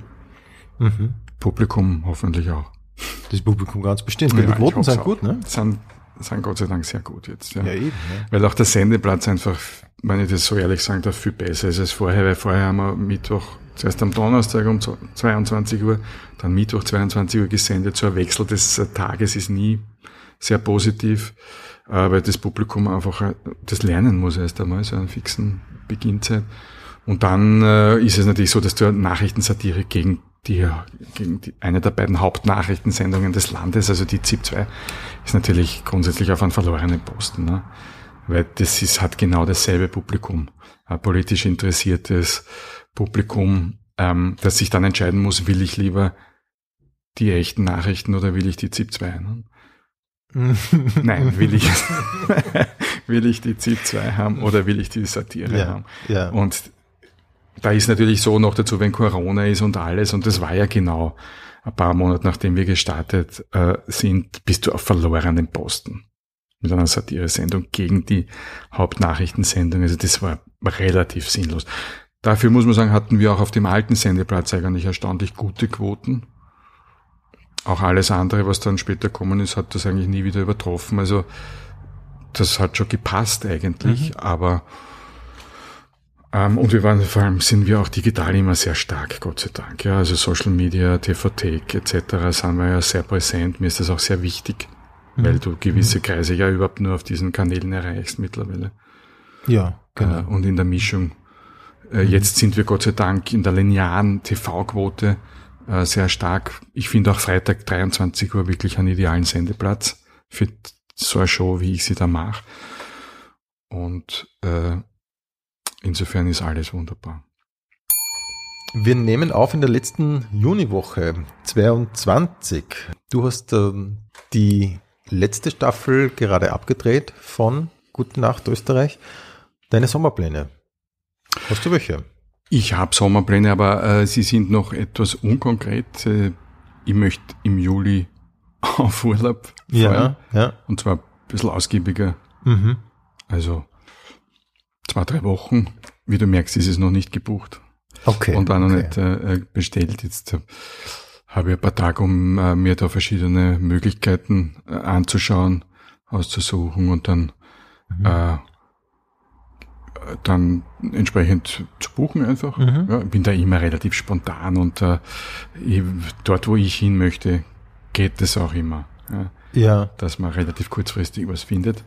Mhm. Publikum hoffentlich auch. Das Publikum ganz bestimmt. Ja, die Quoten sind gut, ne? Sind, sind Gott sei Dank sehr gut jetzt. Ja, ja eben. Ja. Weil auch der Sendeplatz einfach, wenn ich das so ehrlich sagen darf, viel besser ist als vorher, weil vorher haben wir Mittwoch Zuerst am Donnerstag um 22 Uhr, dann Mittwoch 22 Uhr gesendet. So ein Wechsel des äh, Tages ist nie sehr positiv, äh, weil das Publikum einfach äh, das lernen muss erst einmal, so einen fixen Beginnzeit. Und dann ist es natürlich so, dass du Nachrichtensatire gegen die, die eine der beiden Hauptnachrichtensendungen des Landes, also die ZIP 2, ist natürlich grundsätzlich auf einen verlorenen Posten. Ne? Weil das ist, hat genau dasselbe Publikum. Ein politisch interessiertes Publikum, ähm, das sich dann entscheiden muss, will ich lieber die echten Nachrichten oder will ich die ZIP 2? Ne? Nein, will ich, will ich die ZIP 2 haben oder will ich die Satire Ja, haben? ja. Und da ist natürlich so noch dazu, wenn Corona ist und alles, und das war ja genau ein paar Monate nachdem wir gestartet äh, sind, bist du auf verlorenen Posten mit einer Satire-Sendung gegen die Hauptnachrichtensendung. Also das war relativ sinnlos. Dafür muss man sagen, hatten wir auch auf dem alten Sendeplatz eigentlich erstaunlich gute Quoten. Auch alles andere, was dann später kommen ist, hat das eigentlich nie wieder übertroffen. Also das hat schon gepasst eigentlich, aber ähm, und wir waren, vor allem sind wir auch digital immer sehr stark, Gott sei Dank. Ja, also Social Media, TV-Thek etc. sind wir ja sehr präsent. Mir ist das auch sehr wichtig, weil du gewisse Kreise ja überhaupt nur auf diesen Kanälen erreichst mittlerweile. Ja, genau. Äh, und in der Mischung. Äh, Jetzt sind wir Gott sei Dank in der linearen TV-Quote äh, sehr stark. Ich finde auch Freitag 23 Uhr wirklich einen idealen Sendeplatz für so eine Show, wie ich sie da mache. Und äh, insofern ist alles wunderbar. Wir nehmen auf in der letzten Juniwoche 22. Du hast ähm, die letzte Staffel gerade abgedreht von Gute Nacht Österreich. Deine Sommerpläne. Hast du welche? Ich habe Sommerpläne, aber äh, sie sind noch etwas unkonkret. Äh, ich möchte im Juli auf Urlaub fahren. ja. Und zwar ein bisschen ausgiebiger. Mhm. Also zwei, drei Wochen. Wie du merkst, ist es noch nicht gebucht. Okay. und war noch okay. nicht äh, bestellt. Jetzt äh, habe ich ein paar Tage, um äh, mir da verschiedene Möglichkeiten äh, anzuschauen, auszusuchen und dann Mhm. äh, dann entsprechend zu buchen einfach. Mhm. Ja, ich bin da immer relativ spontan und äh, ich, dort, wo ich hin möchte, geht es auch immer. Ja, Ja, dass man relativ kurzfristig was findet.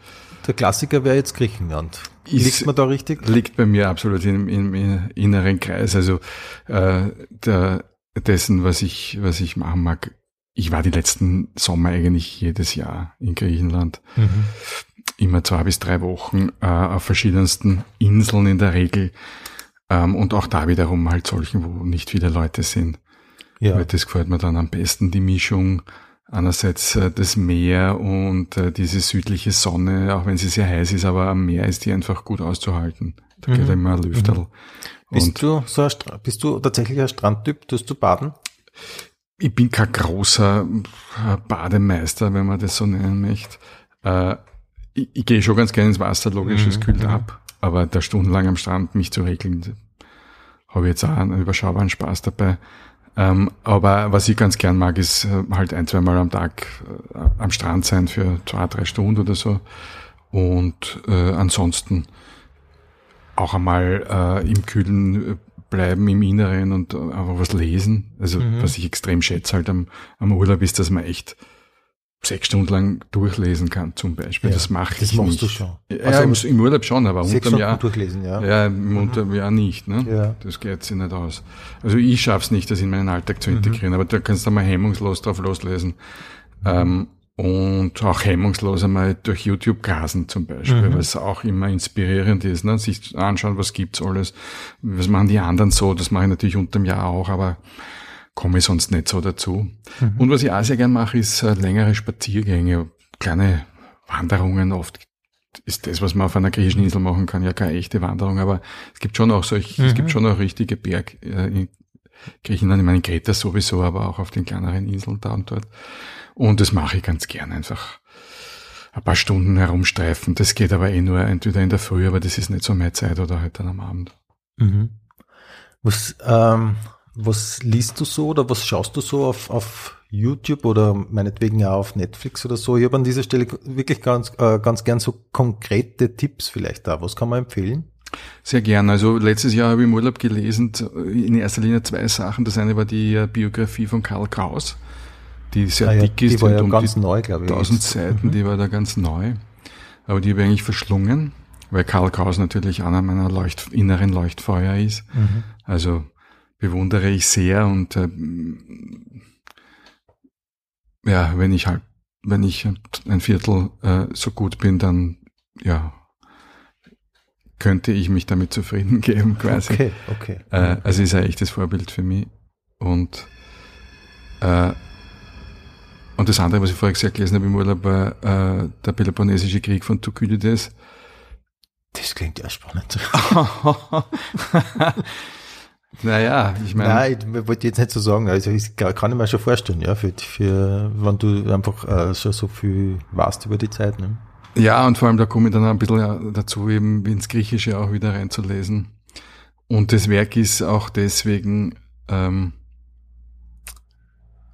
der Klassiker wäre jetzt Griechenland. Ist- Liegt man da richtig? liegt bei mir absolut im, im, im inneren Kreis. Also äh, der, dessen, was ich, was ich machen mag. Ich war die letzten Sommer eigentlich jedes Jahr in Griechenland. Mhm. Immer zwei bis drei Wochen äh, auf verschiedensten Inseln in der Regel. Ähm, und auch da wiederum halt solchen, wo nicht viele Leute sind. Ja. Weil das gefällt mir dann am besten, die Mischung. Einerseits äh, das Meer und äh, diese südliche Sonne, auch wenn sie sehr heiß ist, aber am Meer ist die einfach gut auszuhalten. Da geht Mhm. immer ein Lüfterl. Und Bist du so ein bist du tatsächlich ein Strandtyp? Tust du baden? ich bin kein großer äh, Bademeister, wenn man das so nennen möchte. Äh, ich, ich gehe schon ganz gerne ins Wasser, logisch, es Mhm, kühlt mhm. ab. Aber da stundenlang am Strand mich zu regeln, habe ich jetzt auch einen überschaubaren Spaß dabei. Ähm, aber was ich ganz gern mag, ist äh, halt ein, zweimal am Tag äh, am Strand sein für zwei, drei Stunden oder so. Und äh, ansonsten auch einmal äh, im Kühlen äh, bleiben, im Inneren und äh, einfach was lesen. Also Mhm. was ich extrem schätze halt am, am Urlaub ist, dass man echt sechs Stunden lang durchlesen kann zum Beispiel. Ja, das mache das ich machst nicht. du schon. Ja, Also, im, im Urlaub schon, aber Sechs unterm Jahr, durchlesen, ja. ja, im unterm Jahr nicht. Ne? Ja. Das geht sich nicht aus. Also ich schaff's nicht, das in meinen Alltag Mhm. zu integrieren, aber da kannst du mal hemmungslos drauf loslesen. Ähm, und auch hemmungslos einmal durch YouTube grasen zum Beispiel, Mhm. was auch immer inspirierend ist. Ne? Sich anschauen, was gibt's alles, was machen die anderen so, das mache ich natürlich unterm Jahr auch, aber komme ich sonst nicht so dazu. Mhm. Und was ich auch sehr gern mache, ist äh, längere Spaziergänge, kleine Wanderungen oft ist das, was man auf einer griechischen Insel machen kann, ja keine echte Wanderung, aber es gibt schon auch solch, es Mhm. gibt schon auch richtige Berg äh, in Griechenland, ich meine in Kreta sowieso, aber auch auf den kleineren Inseln da und dort. Und das mache ich ganz gern einfach. Ein paar Stunden herumstreifen. Das geht aber eh nur entweder in der Früh, aber das ist nicht so meine Zeit oder halt dann am Abend. Mhm. Was, ähm, was liest du so oder was schaust du so auf, auf YouTube oder meinetwegen auch auf Netflix oder so? Ich habe an dieser Stelle wirklich ganz, äh, ganz gern so konkrete Tipps vielleicht da. Was kann man empfehlen? Sehr gern. Also letztes Jahr habe ich im Urlaub gelesen, in erster Linie zwei Sachen. Das eine war die äh, Biografie von Karl Kraus, die sehr Ah ja, dick ist. die war ja um ganz die neu, glaube ich. 1000 jetzt. Seiten, Mhm. die war da ganz neu. Aber die habe ich eigentlich verschlungen, weil Karl Kraus natürlich einer meiner Leucht inneren Leuchtfeuer ist. Mhm. Also bewundere ich sehr und äh, ja, wenn ich halt, wenn ich ein Viertel äh, so gut bin, dann ja, könnte ich mich damit zufrieden geben, quasi. Okay, okay. Äh, also ist ein echtes Vorbild für mich. Und, äh, und das andere, was ich vorher gesagt gelesen habe im Urlaub, war äh, der Peloponnesische Krieg von Thukydides. Das klingt ja spannend. naja, ich meine. Nein, ich wollte jetzt nicht so sagen, also ich kann ich mir schon vorstellen, ja, für, für wenn du einfach äh, schon so viel weißt über die Zeit. Ne? Ja, und vor allem da komme ich dann ein bisschen dazu, eben ins Griechische auch wieder reinzulesen. Und das Werk ist auch deswegen ähm,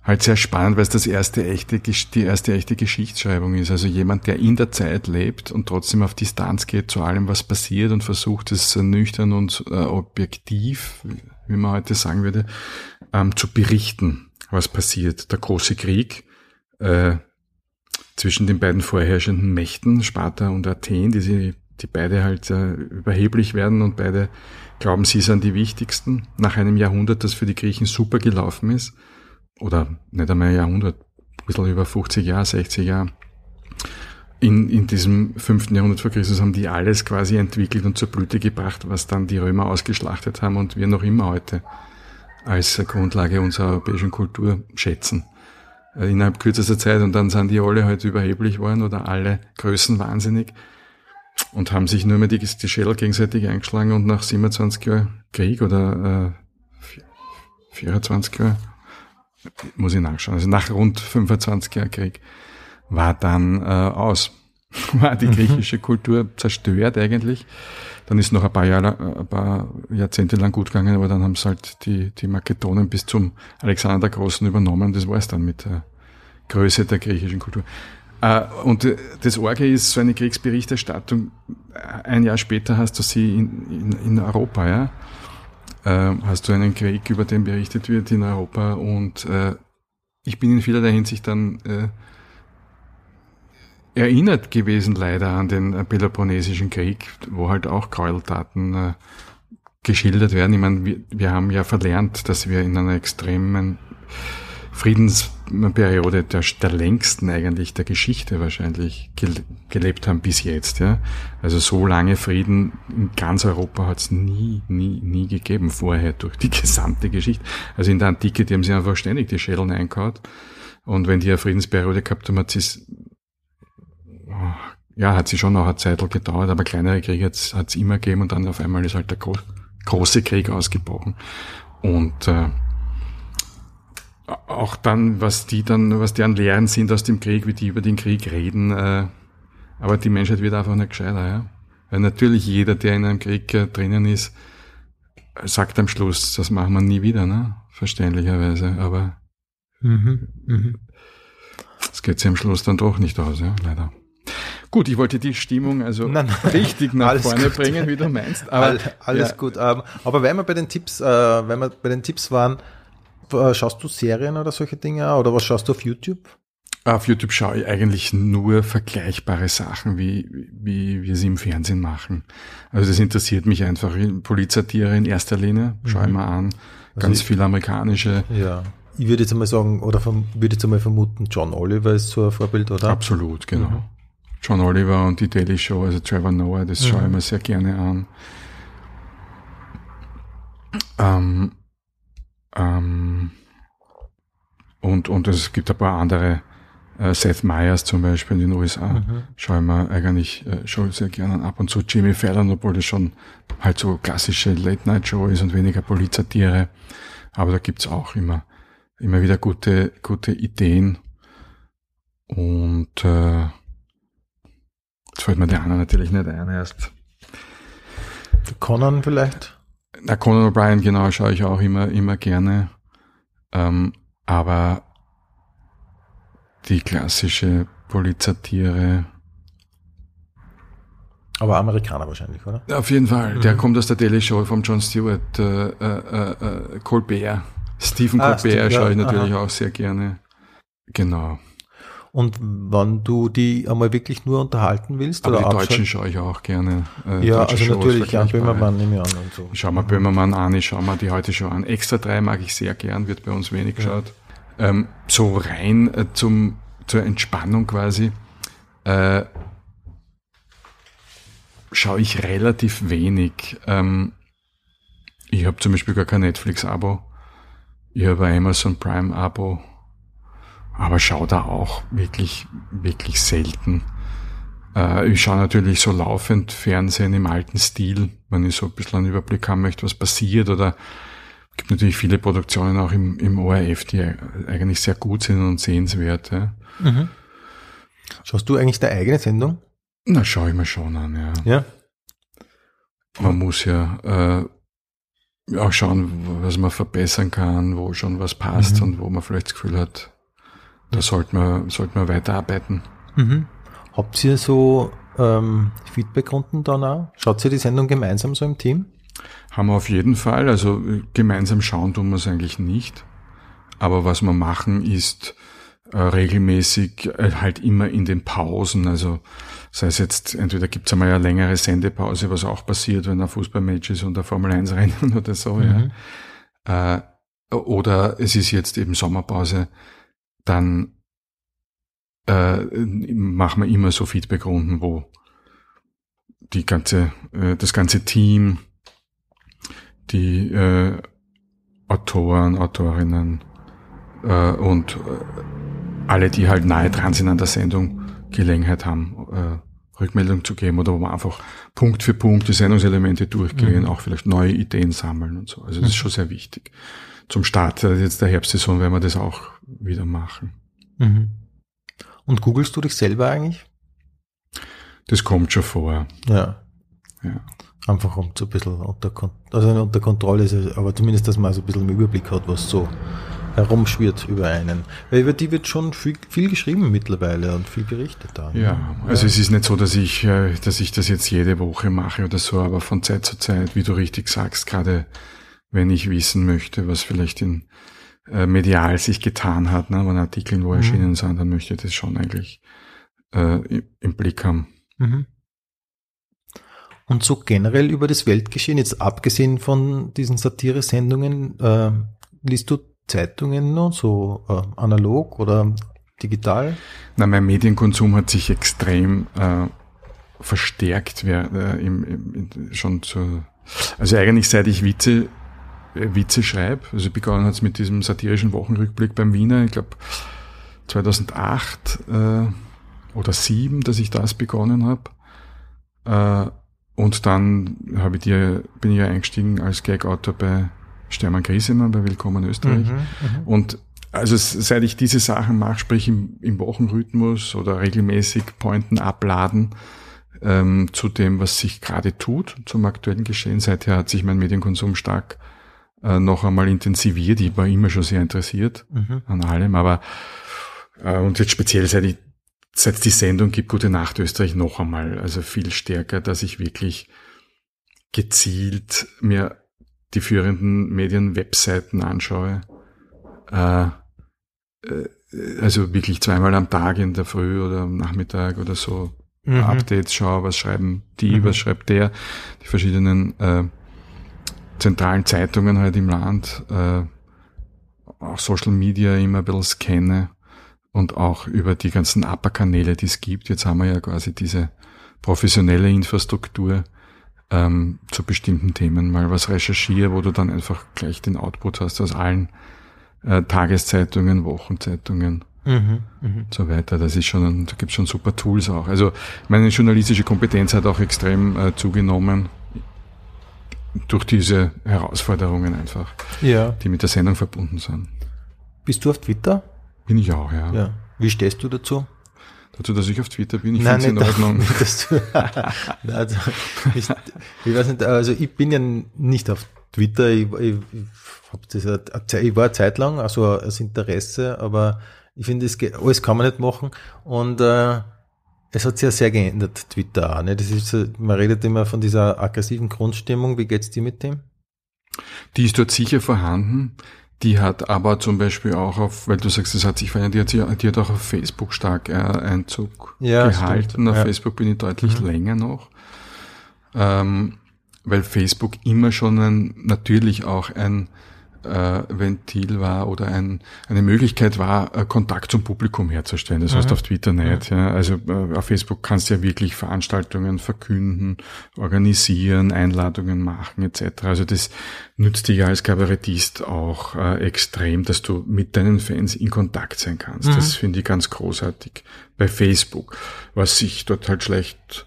halt sehr spannend, weil es das erste echte, die erste echte Geschichtsschreibung ist. Also jemand, der in der Zeit lebt und trotzdem auf Distanz geht zu allem, was passiert und versucht es nüchtern und äh, objektiv, wie man heute sagen würde, ähm, zu berichten, was passiert. Der große Krieg äh, zwischen den beiden vorherrschenden Mächten, Sparta und Athen, die, sie, die beide halt äh, überheblich werden und beide glauben, sie sind die wichtigsten. Nach einem Jahrhundert, das für die Griechen super gelaufen ist, oder nicht einmal ein Jahrhundert, ein bisschen über 50 Jahre, 60 Jahre, in, in diesem fünften Jahrhundert vor Christus haben die alles quasi entwickelt und zur Blüte gebracht, was dann die Römer ausgeschlachtet haben und wir noch immer heute als Grundlage unserer europäischen Kultur schätzen. Äh, innerhalb kürzester Zeit und dann sind die alle halt überheblich worden oder alle größenwahnsinnig und haben sich nur mehr die, die Schädel gegenseitig eingeschlagen und nach 27 Jahren Krieg oder äh, 24 Jahren muss ich nachschauen, also nach rund 25 Jahren Krieg, war dann äh, aus. War die mhm. griechische Kultur zerstört eigentlich. Dann ist noch ein paar Jahre, ein paar Jahrzehnte lang gut gegangen, aber dann haben es halt die, die Makedonen bis zum Alexander der Großen übernommen. Das war es dann mit der Größe der griechischen Kultur. Äh, und das Orge ist so eine Kriegsberichterstattung. Ein Jahr später hast du sie in, in, in Europa, ja äh, hast du einen Krieg, über den berichtet wird in Europa und äh, ich bin in vielerlei Hinsicht dann äh, erinnert gewesen leider an den Peloponnesischen Krieg, wo halt auch Gräueltaten äh, geschildert werden. Ich meine, wir, wir haben ja verlernt, dass wir in einer extremen Friedensperiode der, der längsten eigentlich der Geschichte wahrscheinlich gelebt haben bis jetzt. Ja. Also so lange Frieden in ganz Europa hat es nie, nie, nie gegeben vorher durch die gesamte Geschichte. Also in der Antike, die haben sie einfach ständig die Schädel eingehauen. Und wenn die eine Friedensperiode gehabt haben, hat sie ja, hat sie schon noch eine Zeit gedauert, aber kleinere Kriege hat es immer gegeben und dann auf einmal ist halt der große Krieg ausgebrochen. Und äh, auch dann, was die dann, was deren Lehren sind aus dem Krieg, wie die über den Krieg reden. Äh, aber die Menschheit wird einfach nicht gescheiter, ja. Weil natürlich jeder, der in einem Krieg äh, drinnen ist, sagt am Schluss, das machen wir nie wieder, ne? Verständlicherweise. Aber mhm, mh. das geht sich am Schluss dann doch nicht aus, ja, leider. Gut, ich wollte die Stimmung also nein, nein, richtig nach vorne gut. bringen, wie du meinst. Aber, alles ja. gut. Ähm, aber wenn wir bei den Tipps, äh, wenn wir bei den Tipps waren, äh, schaust du Serien oder solche Dinge oder was schaust du auf YouTube? Auf YouTube schaue ich eigentlich nur vergleichbare Sachen, wie, wie wir sie im Fernsehen machen. Also das interessiert mich einfach. Polizatire in erster Linie, schaue ich mhm. mal an. Also Ganz also viel amerikanische. Ja. Ich würde jetzt einmal sagen, oder würde jetzt einmal vermuten, John Oliver ist so ein Vorbild, oder? Absolut, genau. Mhm. John Oliver und die Daily Show, also Trevor Noah, das mhm. schaue ich mir sehr gerne an. Ähm, ähm, und, und es gibt ein paar andere, äh, Seth Meyers zum Beispiel in den USA, mhm. schaue ich mir eigentlich äh, schon sehr gerne ab und zu Jimmy Fallon, obwohl das schon halt so klassische Late-Night-Show ist und weniger Polizatire. Aber da gibt's auch immer, immer wieder gute, gute Ideen. Und äh, jetzt fällt mir der andere natürlich nicht ein erst. Conan vielleicht? Na, Conan O'Brien, genau, schaue ich auch immer, immer gerne. Ähm, aber die klassische Polizatire. Aber Amerikaner wahrscheinlich, oder? Auf jeden Fall. Mhm. Der kommt aus der Daily Show von Jon Stewart, äh, äh, äh, Colbert. Stephen ah, Colbert Steve, schaue ich natürlich aha. auch sehr gerne. Genau. Und wann du die einmal wirklich nur unterhalten willst? Aber oder die Deutschen schaue ich auch gerne. äh, Ja, also Shows, natürlich, vergleichbare. Böhmermann nehme ich an und so. Ich schau mal Böhmermann an, ich schau mal die heute Show an. Extra 3 mag ich sehr gern, wird bei uns wenig geschaut. Ähm, so rein äh, zum, zur Entspannung quasi, äh, schaue ich relativ wenig. Ähm, ich habe zum Beispiel gar kein Netflix-Abo. Ich habe ein Amazon Prime-Abo. Aber schaue da auch wirklich, wirklich selten. Äh, ich schaue natürlich so laufend Fernsehen im alten Stil, wenn ich so ein bisschen einen Überblick haben möchte, was passiert. Oder es gibt natürlich viele Produktionen auch im, im ORF, die eigentlich sehr gut sind und sehenswert. Ja. Mhm. Schaust du eigentlich deine eigene Sendung? Na, schaue ich mir schon an, ja. Ja. Man muss ja äh, auch schauen, was man verbessern kann, wo schon was passt Mhm. und wo man vielleicht das Gefühl hat, da sollte man, sollte man weiterarbeiten. Mhm. Habt ihr so ähm, Feedbackrunden dann auch? Schaut ihr die Sendung gemeinsam so im Team? Haben wir auf jeden Fall. Also gemeinsam schauen tun wir es eigentlich nicht. Aber was wir machen, ist äh, regelmäßig äh, halt immer in den Pausen. Also sei es jetzt, entweder gibt es einmal eine längere Sendepause, was auch passiert, wenn ein Fußballmatch ist und ein Formel 1 Rennen oder so, Mhm. ja. Äh, oder es ist jetzt eben Sommerpause, dann äh, machen wir immer so Feedbackrunden, wo die ganze, äh, das ganze Team, die äh, Autoren, Autorinnen äh, und äh, alle, die halt nahe dran sind an der Sendung, Gelegenheit haben, äh, Rückmeldung zu geben oder wo man einfach Punkt für Punkt die Sendungselemente durchgehen, Mhm. auch vielleicht neue Ideen sammeln und so. Also das ist schon sehr wichtig. Zum Start jetzt der Herbstsaison werden wir das auch wieder machen. Mhm. Und googelst du dich selber eigentlich? Das kommt schon vor. Ja. Ja. Einfach um so ein bisschen unter, also unter Kontrolle ist, aber zumindest, dass man so ein bisschen einen Überblick hat, was so herumschwirrt über einen. Weil über die wird schon viel, viel geschrieben mittlerweile und viel berichtet da. ne? Ja, also es ist nicht so, dass ich, äh, dass ich das jetzt jede Woche mache oder so, aber von Zeit zu Zeit, wie du richtig sagst, gerade wenn ich wissen möchte, was vielleicht in äh, medial sich getan hat, ne, wenn Artikel wo Mhm. erschienen sind, dann möchte ich das schon eigentlich äh, im, Blick haben. Mhm. Und so generell über das Weltgeschehen, jetzt abgesehen von diesen Satire-Sendungen, äh, liest du Zeitungen noch, so äh, analog oder digital? Na, mein Medienkonsum hat sich extrem äh, verstärkt, wer, äh, im, im, schon zu, also eigentlich seit ich Witze, Witze schreibe, also begonnen hat es mit diesem satirischen Wochenrückblick beim Wiener, ich glaube 2008 äh, oder 7, dass ich das begonnen habe. Äh, und dann habe ich dir, bin ich ja eingestiegen als Gag-Autor bei Stermann Griesemann bei Willkommen Österreich. Mhm, Und also seit ich diese Sachen mache, sprich im, im Wochenrhythmus oder regelmäßig Pointen abladen ähm, zu dem, was sich gerade tut, zum aktuellen Geschehen. Seither hat sich mein Medienkonsum stark äh, noch einmal intensiviert. Ich war immer schon sehr interessiert Mhm. an allem, aber äh, und jetzt speziell seit ich seit es die Sendung gibt, Gute Nacht Österreich noch einmal, also viel stärker, dass ich wirklich gezielt mir die führenden Medien-Webseiten anschaue. Äh, äh, also wirklich zweimal am Tag in der Früh oder am Nachmittag oder so Mhm. Updates schaue, was schreiben die, Mhm. was schreibt der, die verschiedenen äh, zentralen Zeitungen halt im Land, äh, auch Social Media immer ein bisschen scanne und auch über die ganzen Upper-Kanäle, die es gibt. Jetzt haben wir ja quasi diese professionelle Infrastruktur ähm, zu bestimmten Themen mal was recherchiere, wo du dann einfach gleich den Output hast aus allen äh, Tageszeitungen, Wochenzeitungen Mhm. Mhm. und so weiter. Das ist schon, da gibt schon super Tools auch. Also meine journalistische Kompetenz hat auch extrem äh, zugenommen durch diese Herausforderungen einfach, Ja. die mit der Sendung verbunden sind. Bist du auf Twitter? Bin ich auch, ja. Ja. Wie stehst du dazu? Dazu, dass ich auf Twitter bin, ich finde es in Ordnung. nicht, dass du, Nein, also, ich, ich weiß nicht, also ich bin ja nicht auf Twitter, ich, ich, ich, das, ich war eine Zeit lang, also als Interesse, aber ich finde, alles kann man nicht machen und äh, es hat sich ja sehr geändert, Twitter auch. Ne? Das ist, man redet immer von dieser aggressiven Grundstimmung, wie geht's dir mit dem? Die ist dort sicher vorhanden. Die hat aber zum Beispiel auch auf, weil du sagst, das hat sich verändert, die hat, die hat auch auf Facebook stark äh, Einzug Ja, gehalten. stimmt. Auf Ja. Facebook bin ich deutlich Mhm. länger noch. Ähm, weil Facebook immer schon ein, natürlich auch ein äh, Ventil war oder ein, eine Möglichkeit war, äh, Kontakt zum Publikum herzustellen. Das heißt Mhm. auf Twitter nicht. Ja. Also äh, auf Facebook kannst du ja wirklich Veranstaltungen verkünden, organisieren, Einladungen machen etc. Also das nützt dir ja als Kabarettist auch äh, extrem, dass du mit deinen Fans in Kontakt sein kannst. Mhm. Das finde ich ganz großartig bei Facebook. Was sich dort halt schlecht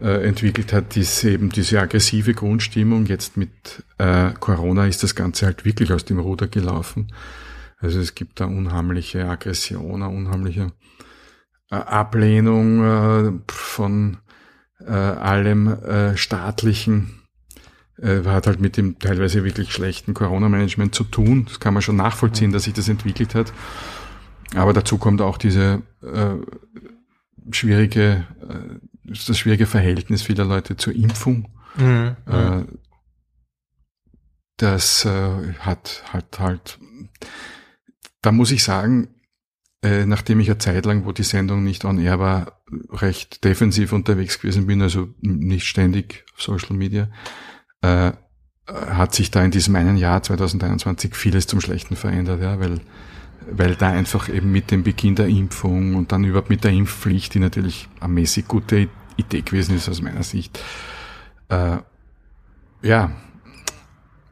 äh, entwickelt hat, ist eben diese aggressive Grundstimmung. Jetzt mit äh, Corona ist das Ganze halt wirklich aus dem Ruder gelaufen. Also es gibt da unheimliche Aggression, eine unheimliche äh, Ablehnung äh, von äh, allem staatlichen. Hat halt mit dem teilweise wirklich schlechten Corona-Management zu tun. Das kann man schon nachvollziehen, dass sich das entwickelt hat. Aber dazu kommt auch diese schwierige, das schwierige Verhältnis vieler Leute zur Impfung. Mhm. Äh, das äh, hat, hat halt, da muss ich sagen, äh, nachdem ich eine Zeit lang, wo die Sendung nicht on air war, recht defensiv unterwegs gewesen bin, also nicht ständig auf Social Media, äh, hat sich da in diesem einen Jahr 2021 vieles zum Schlechten verändert, ja, weil, weil da einfach eben mit dem Beginn der Impfung und dann überhaupt mit der Impfpflicht, die natürlich eine mäßig gute Idee gewesen ist aus meiner Sicht, äh, ja,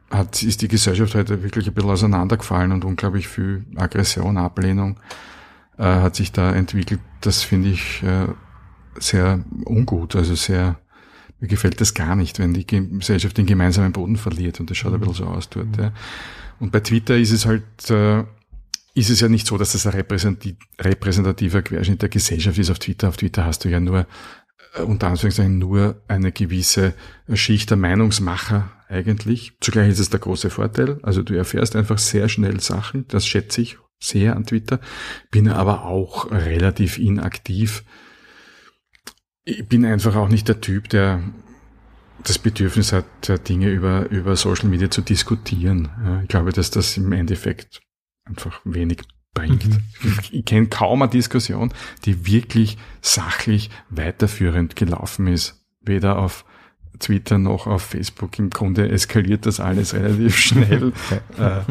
hat, ist die Gesellschaft heute wirklich ein bisschen auseinandergefallen und unglaublich viel Aggression, Ablehnung äh, hat sich da entwickelt. Das finde ich äh, sehr ungut, also sehr, mir gefällt das gar nicht, wenn die Gesellschaft den gemeinsamen Boden verliert und das schaut ein bisschen so aus dort. Ja. Und bei Twitter ist es halt, äh, ist es ja nicht so, dass das ein repräsentati- repräsentativer Querschnitt der Gesellschaft ist auf Twitter. Auf Twitter hast du ja nur, äh, unter Anführungszeichen, nur eine gewisse Schicht der Meinungsmacher eigentlich. Zugleich ist es der große Vorteil. Also du erfährst einfach sehr schnell Sachen. Das schätze ich sehr an Twitter. Bin aber auch relativ inaktiv. Ich bin einfach auch nicht der Typ, der das Bedürfnis hat, äh, Dinge über, über Social Media zu diskutieren. Ich glaube, dass das im Endeffekt einfach wenig bringt. Mhm. Ich, kenne kaum eine Diskussion, die wirklich sachlich weiterführend gelaufen ist. Weder auf Twitter noch auf Facebook. Im Grunde eskaliert das alles relativ schnell. äh,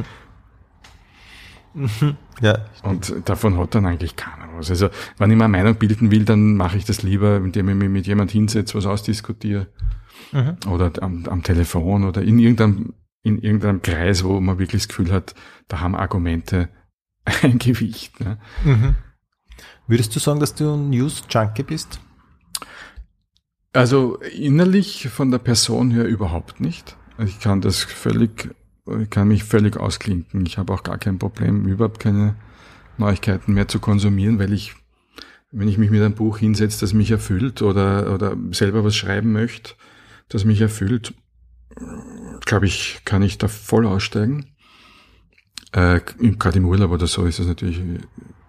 Ja, und davon hat dann eigentlich keiner was. Also, wenn ich mir eine Meinung bilden will, dann mache ich das lieber, indem ich mich mit jemand hinsetze, was ausdiskutiere. Mhm. Oder am, am Telefon oder in irgendeinem, in irgendeinem Kreis, wo man wirklich das Gefühl hat, da haben Argumente ein Gewicht. Ne? Mhm. Würdest du sagen, dass du ein News-Junkie bist? Also innerlich von der Person her überhaupt nicht. Ich kann das völlig, ich kann mich völlig ausklinken. Ich habe auch gar kein Problem, überhaupt keine Neuigkeiten mehr zu konsumieren, weil ich, wenn ich mich mit einem Buch hinsetze, das mich erfüllt oder, oder selber was schreiben möchte, das mich erfüllt, glaube ich, kann ich da voll aussteigen. Äh, Gerade im Urlaub oder so ist das natürlich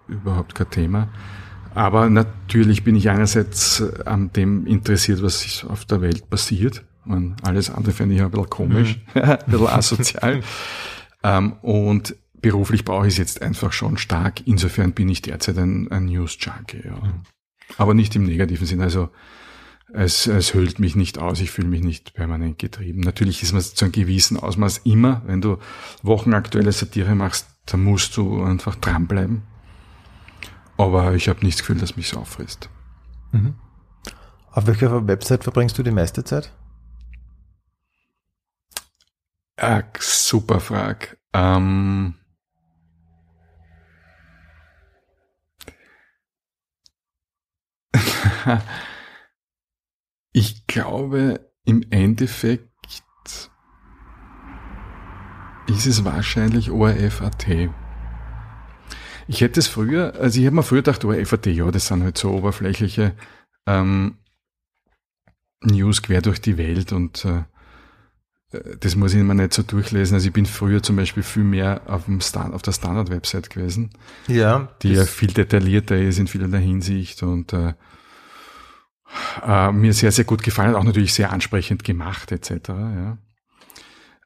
überhaupt kein Thema. Aber natürlich bin ich einerseits äh, an dem interessiert, was sich auf der Welt passiert. Und alles andere fände ich ein bisschen komisch, ein bisschen asozial. ähm, und beruflich brauche ich es jetzt einfach schon stark. Insofern bin ich derzeit ein, ein News-Junkie. Ja. Aber nicht im negativen Sinn. Also es, es hüllt mich nicht aus, ich fühle mich nicht permanent getrieben. Natürlich ist man zu einem gewissen Ausmaß immer, wenn du wochenaktuelle Satire machst, dann musst du einfach dranbleiben. Aber ich habe nicht das Gefühl, dass mich so auffrisst. Mhm. Auf welcher Website verbringst du die meiste Zeit? Ah, super Frage. Ähm, ich glaube, im Endeffekt ist es wahrscheinlich ORF.at. Ich hätte es früher, also ich habe mir früher gedacht, ORF.at, ja, das sind halt so oberflächliche ähm, News quer durch die Welt und äh, das muss ich mir nicht so durchlesen. Also ich bin früher zum Beispiel viel mehr auf, dem Stand, auf der Standard-Website gewesen, Ja. die ja viel detaillierter ist in vielerlei Hinsicht und äh, äh, mir sehr, sehr gut gefallen hat, auch natürlich sehr ansprechend gemacht etc. Ja.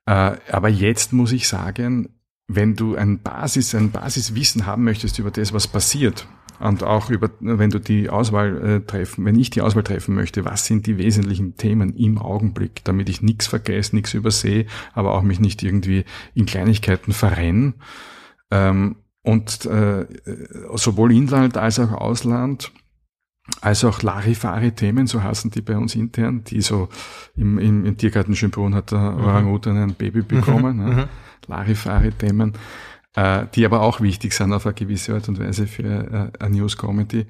Äh, aber jetzt muss ich sagen, wenn du ein Basis, ein Basiswissen haben möchtest über das, was passiert, und auch über, wenn du die Auswahl äh, treffen, wenn ich die Auswahl treffen möchte, was sind die wesentlichen Themen im Augenblick, damit ich nichts vergesse, nichts übersehe, aber auch mich nicht irgendwie in Kleinigkeiten verrenne. Ähm, und äh, sowohl Inland als auch Ausland, als auch Larifari-Themen, so heißen die bei uns intern, die so im, im, im Tiergarten Schönbrunn hat der mhm. Orang-Utan ein Baby bekommen, mhm. ne? Mhm. Larifari-Themen äh, die aber auch wichtig sind auf eine gewisse Art und Weise für äh, eine News Comedy.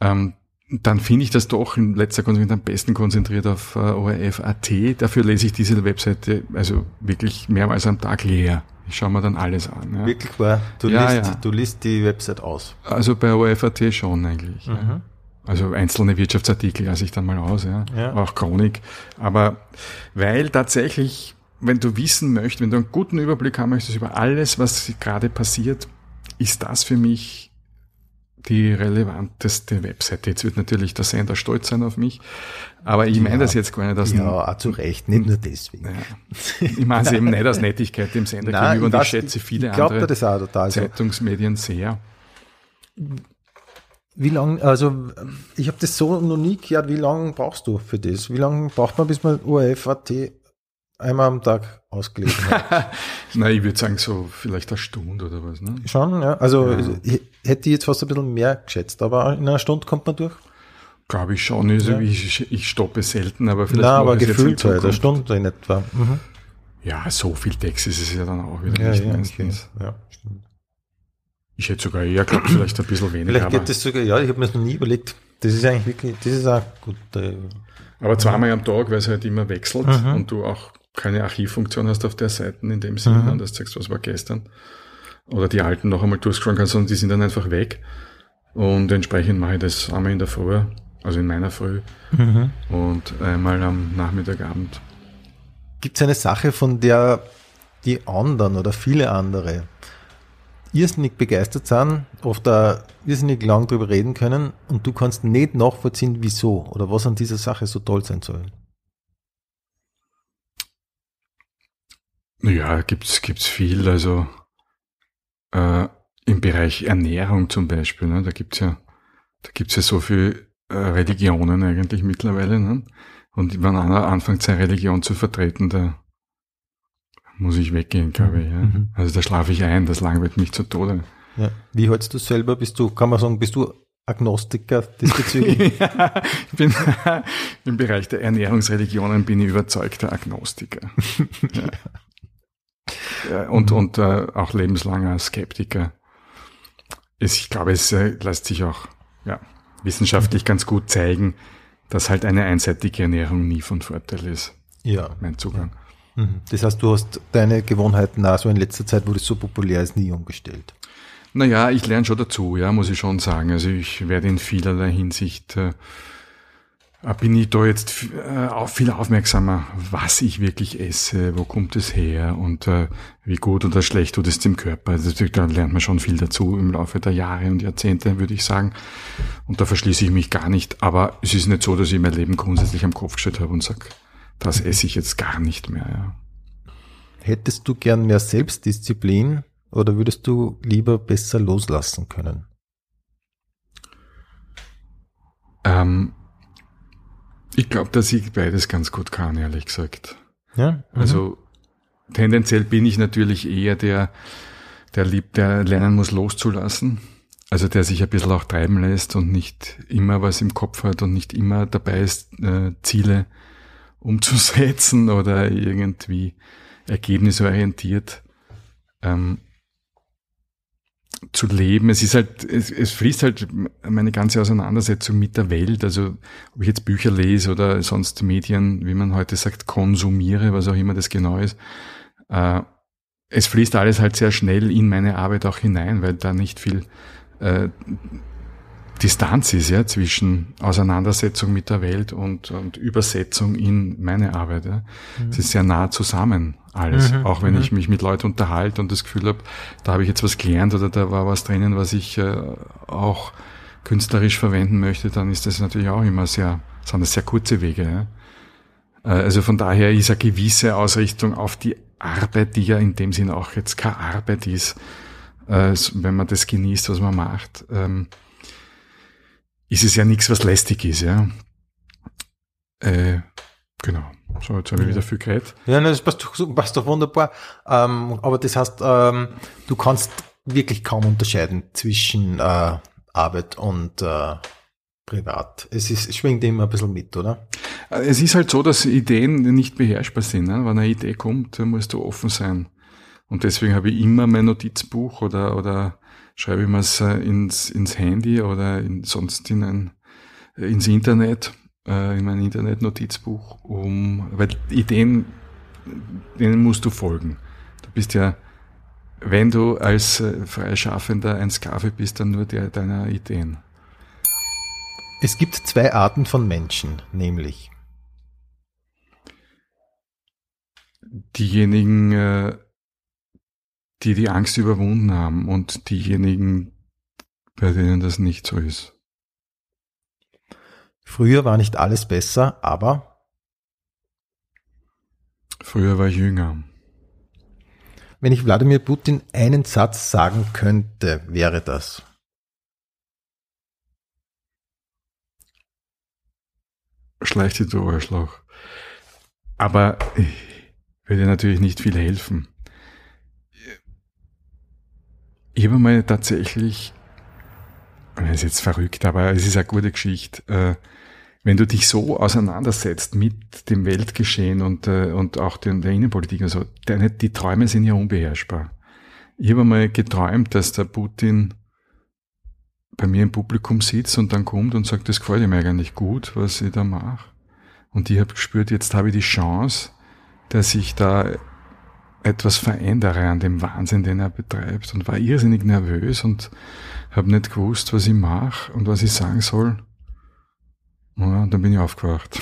Ähm, dann finde ich das doch in letzter Konsequenz am besten konzentriert auf äh, ORF.at. Dafür lese ich diese Webseite also wirklich mehrmals am Tag leer. Ich schaue mir dann alles an. Ja. Wirklich wahr? Du, ja, liest, ja. du liest die Website aus? Also bei ORF.at schon eigentlich. Mhm. Also einzelne Wirtschaftsartikel lasse ich dann mal aus, ja. ja. Auch Chronik. Aber weil tatsächlich wenn du wissen möchtest, wenn du einen guten Überblick haben möchtest über alles, was gerade passiert, ist das für mich die relevanteste Webseite. Jetzt wird natürlich der Sender stolz sein auf mich, aber ich ja, meine das jetzt gar nicht aus... Ja, auch zu Recht, nicht nur deswegen. Ja. Ich meine es eben nicht aus Nettigkeit dem Sender Nein, gegenüber und ich schätze viele ich andere das auch total Zeitungsmedien sehr. Wie lange, also ich habe das so noch nie gehört, wie lange brauchst du für das? Wie lange braucht man, bis man ORF.at einmal am Tag ausgelesen habe. Nein, ich würde sagen, so vielleicht eine Stunde oder was. Ne? Schon, ja. Also ja. ich hätte jetzt fast ein bisschen mehr geschätzt, aber in einer Stunde kommt man durch. Glaube ich schon. Also ja. ich, ich stoppe selten, aber vielleicht. Nein, aber gefühlt halt, eine Stunde in etwa. Mhm. Ja, so viel Text ist es ja dann auch wieder ja, nicht ja, meistens. Okay. Ja, stimmt. Ich hätte sogar eher geglaubt, vielleicht ein bisschen weniger. Vielleicht geht das sogar, ja, ich habe mir das noch nie überlegt. Das ist eigentlich wirklich, das ist auch gut. Äh, aber zweimal am Tag, weil es halt immer wechselt mhm. und du auch keine Archivfunktion hast auf der Seite in dem Sinne, mhm. dass du sagst, was war gestern. Oder die alten noch einmal durchscrollen kannst, sondern die sind dann einfach weg. Und entsprechend mache ich das einmal in der Früh, also in meiner Früh, mhm. und einmal am Nachmittagabend. Gibt es eine Sache, von der die anderen oder viele andere irrsinnig begeistert sind, oft auch irrsinnig lang drüber reden können und du kannst nicht nachvollziehen, wieso oder was an dieser Sache so toll sein soll? Ja, gibt's gibt's viel. Also äh, im Bereich Ernährung zum Beispiel, ne, da gibt's ja da gibt's ja so viel äh, Religionen eigentlich mittlerweile. Ne? Und wenn einer anfängt, seine Religion zu vertreten, da muss ich weggehen, glaube ich. Ja. Mhm. Also da schlafe ich ein, das langweilt mich zu Tode. Ja. Wie hältst du selber? Bist du, kann man sagen, bist du Agnostiker diesbezüglich? ja, ich bin im Bereich der Ernährungsreligionen bin ich überzeugter Agnostiker. ja und, mhm. und äh, auch lebenslanger Skeptiker. Ist, ich glaube, es äh, lässt sich auch ja, wissenschaftlich mhm. ganz gut zeigen, dass halt eine einseitige Ernährung nie von Vorteil ist. Ja. Mein Zugang. Ja. Mhm. Das heißt, du hast deine Gewohnheiten also in letzter Zeit, wo das so populär ist, nie umgestellt. Naja, ich lerne schon dazu, ja, muss ich schon sagen. Also ich werde in vielerlei Hinsicht äh, äh, bin ich da jetzt äh, auch viel aufmerksamer, was ich wirklich esse, wo kommt es her und äh, wie gut oder schlecht tut es dem Körper. Also da lernt man schon viel dazu im Laufe der Jahre und Jahrzehnte, würde ich sagen. Und da verschließe ich mich gar nicht. Aber es ist nicht so, dass ich mein Leben grundsätzlich am Kopf gestellt habe und sage, das esse ich jetzt gar nicht mehr. Ja. Hättest du gern mehr Selbstdisziplin oder würdest du lieber besser loslassen können? Ähm, ich glaube, dass ich beides ganz gut kann, ehrlich gesagt. Ja. Mhm. Also tendenziell bin ich natürlich eher der, der liebt, der lernen muss loszulassen. Also der sich ein bisschen auch treiben lässt und nicht immer was im Kopf hat und nicht immer dabei ist, äh, Ziele umzusetzen oder irgendwie ergebnisorientiert. Ähm, zu leben. Es ist halt, es, es fließt halt meine ganze Auseinandersetzung mit der Welt. Also ob ich jetzt Bücher lese oder sonst Medien, wie man heute sagt, konsumiere, was auch immer das genau ist. Äh, es fließt alles halt sehr schnell in meine Arbeit auch hinein, weil da nicht viel äh, Distanz ist ja zwischen Auseinandersetzung mit der Welt und, und Übersetzung in meine Arbeit. Ja. Mhm. Es ist sehr nah zusammen alles, mhm. auch wenn mhm. ich mich mit Leuten unterhalte und das Gefühl habe, da habe ich jetzt was gelernt oder da war was drinnen, was ich äh, auch künstlerisch verwenden möchte, dann ist das natürlich auch immer sehr, sind das sehr kurze Wege. Ja. Äh, also von daher ist eine gewisse Ausrichtung auf die Arbeit, die ja in dem Sinn auch jetzt keine Arbeit ist, äh, wenn man das genießt, was man macht, ähm, ist es ja nichts, was lästig ist, ja. Äh, genau. So, jetzt habe ich wieder viel geredet. Ja, das passt doch, passt doch wunderbar. Ähm, aber das heißt, ähm, du kannst wirklich kaum unterscheiden zwischen äh, Arbeit und äh, privat. Es, ist, es schwingt immer ein bisschen mit, oder? Es ist halt so, dass Ideen nicht beherrschbar sind. Ne? Wenn eine Idee kommt, dann musst du offen sein. Und deswegen habe ich immer mein Notizbuch oder, oder schreibe ich mir es äh, ins, ins Handy oder in, sonst in ein, äh, ins Internet, äh, in mein Internet-Notizbuch, um, weil Ideen, denen musst du folgen. Du bist ja, wenn du als äh, Freischaffender ein Sklave bist, dann nur der deiner Ideen. Es gibt zwei Arten von Menschen, nämlich diejenigen, äh, die die Angst überwunden haben und diejenigen, bei denen das nicht so ist. Früher war nicht alles besser, aber früher war ich jünger. Wenn ich Wladimir Putin einen Satz sagen könnte, wäre das. schleicht die du Arschloch. Aber würde natürlich nicht viel helfen. Ich habe mal tatsächlich, das ist jetzt verrückt, aber es ist eine gute Geschichte, äh, wenn du dich so auseinandersetzt mit dem Weltgeschehen und, äh, und auch der Innenpolitik, also deine, die Träume sind ja unbeherrschbar. Ich habe mal geträumt, dass der Putin bei mir im Publikum sitzt und dann kommt und sagt, das gefällt ihm eigentlich gut, was ich da mache. Und ich habe gespürt, jetzt habe ich die Chance, dass ich da etwas verändere an dem Wahnsinn, den er betreibt und war irrsinnig nervös und habe nicht gewusst, was ich mache und was ich sagen soll. Ja, und dann bin ich aufgewacht.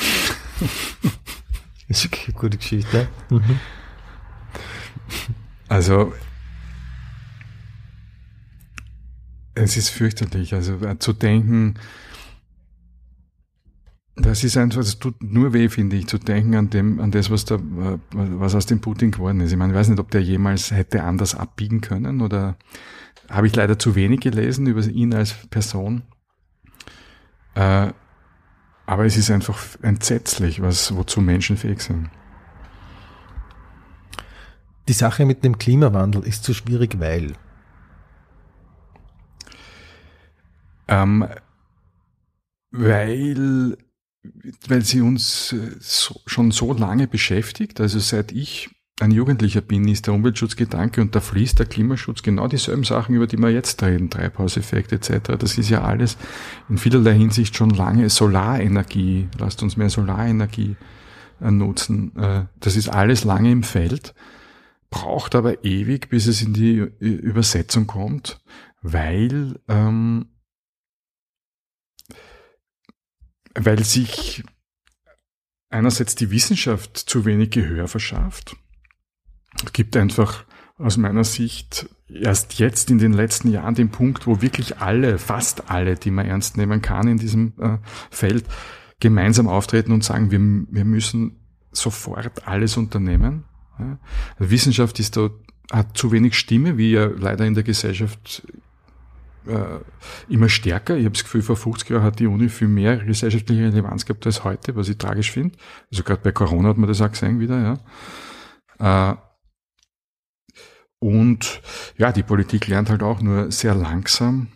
Das ist eine gute Geschichte. Mhm. Also es ist fürchterlich. Also äh, zu denken, das ist einfach, es tut nur weh, finde ich, zu denken an dem, an das, was da, was aus dem Putin geworden ist. Ich meine, ich weiß nicht, ob der jemals hätte anders abbiegen können oder habe ich leider zu wenig gelesen über ihn als Person. Äh, aber es ist einfach entsetzlich, was, wozu Menschen fähig sind. Die Sache mit dem Klimawandel ist zu schwierig, weil Ähm, weil, weil sie uns äh, so, schon so lange beschäftigt. Also seit ich ein Jugendlicher bin, ist der Umweltschutzgedanke und da fließt der Klimaschutz genau dieselben Sachen, über die wir jetzt reden, Treibhauseffekt etc. Das ist ja alles in vielerlei Hinsicht schon lange Solarenergie. Lasst uns mehr Solarenergie äh, nutzen. Äh, das ist alles lange im Feld, braucht aber ewig, bis es in die Übersetzung kommt, weil ähm, weil sich einerseits die Wissenschaft zu wenig Gehör verschafft. Es gibt einfach aus meiner Sicht erst jetzt in den letzten Jahren den Punkt, wo wirklich alle, fast alle, die man ernst nehmen kann in diesem äh, Feld, gemeinsam auftreten und sagen, wir, wir müssen sofort alles unternehmen. Ja. Wissenschaft ist da, hat zu wenig Stimme, wie ja leider in der Gesellschaft immer stärker. Ich habe das Gefühl, vor 50 Jahren hat die Uni viel mehr gesellschaftliche Relevanz gehabt als heute, was ich tragisch finde. Also gerade bei Corona hat man das auch gesehen wieder, ja. Äh, und ja, die Politik lernt halt auch nur sehr langsam.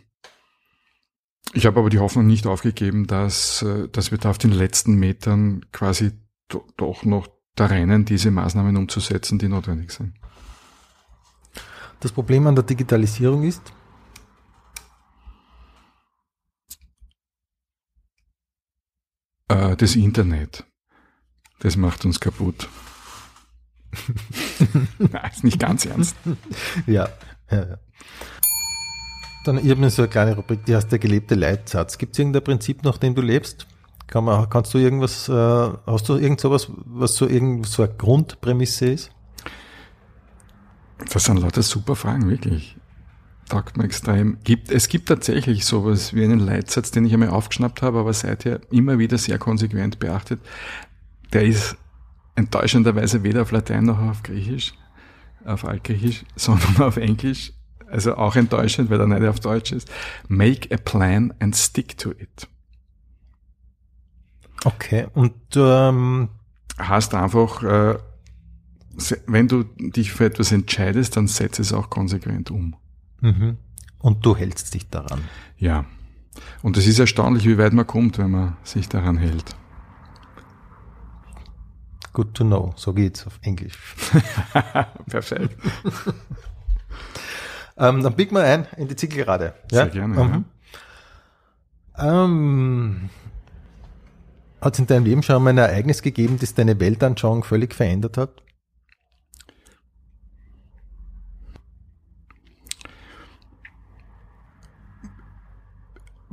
Ich habe aber die Hoffnung nicht aufgegeben, dass, äh, dass wir da auf den letzten Metern quasi do, doch noch da rennen, diese Maßnahmen umzusetzen, die notwendig sind. Das Problem an der Digitalisierung ist, Äh, das Internet. Das macht uns kaputt. Nein, ist nicht ganz ernst. ja, ja, ja. Dann, ich habe mir so eine kleine Rubrik, die heißt der gelebte Leitsatz. Gibt es irgendein Prinzip, nach dem du lebst? Kann man, kannst du irgendwas, äh, hast du irgend sowas, was so irgend so eine Grundprämisse ist? Das sind lauter super Fragen, wirklich taugt mir extrem. Gibt, es gibt tatsächlich sowas wie einen Leitsatz, den ich einmal aufgeschnappt habe, aber seither immer wieder sehr konsequent beachtet. Der ist enttäuschenderweise weder auf Latein noch auf Griechisch. auf Altgriechisch, sondern auf Englisch. Also auch enttäuschend, weil er nicht auf Deutsch ist. Make a plan and stick to it. Okay, und ähm, Heißt einfach, äh, wenn du dich für etwas entscheidest, dann setz es auch konsequent um. Mhm. und du hältst dich daran. Ja. Und es ist erstaunlich, wie weit man kommt, wenn man sich daran hält. Good to know, so geht's auf Englisch. Perfekt. Ähm, dann biegen wir ein in die Zielgerade. Sehr gerne, Mhm. Ähm, hat es in deinem Leben schon mal ein Ereignis gegeben, das deine Weltanschauung völlig verändert hat?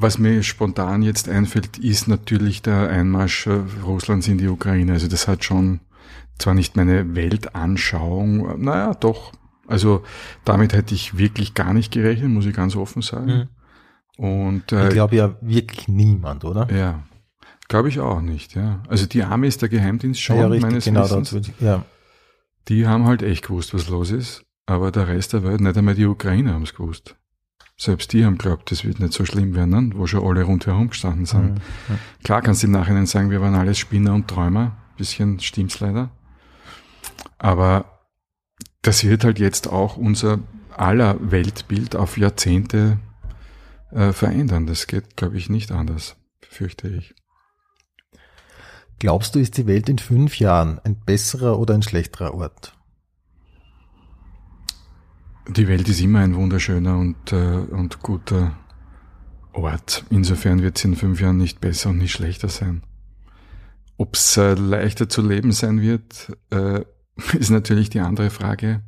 Was mir spontan jetzt einfällt, ist natürlich der Einmarsch äh, Russlands in die Ukraine. Also das hat schon zwar nicht meine Weltanschauung, äh, naja, doch. Also damit hätte ich wirklich gar nicht gerechnet, muss ich ganz offen sagen. Und Ich äh, glaube ja wirklich niemand, oder? ja, glaube ich auch nicht. Ja, also die Army ist der Geheimdienst schon ja, richtig, meines genau. Wissens. dazu- Ja. Die haben halt echt gewusst, was los ist, aber der Rest der Welt, nicht einmal die Ukrainer haben es gewusst. Selbst die haben glaubt, das wird nicht so schlimm werden, ne? wo schon alle rundherum gestanden sind. Mhm. Klar kannst du im Nachhinein sagen, wir waren alles Spinner und Träumer. Bisschen stimmt's leider. Aber das wird halt jetzt auch unser aller Weltbild auf Jahrzehnte äh, verändern. Das geht, glaube ich, nicht anders, fürchte ich. Glaubst du, ist die Welt in fünf Jahren ein besserer oder ein schlechterer Ort? Die Welt ist immer ein wunderschöner und, äh, und guter Ort. Insofern wird es in fünf Jahren nicht besser und nicht schlechter sein. Ob es äh, leichter zu leben sein wird, äh, ist natürlich die andere Frage,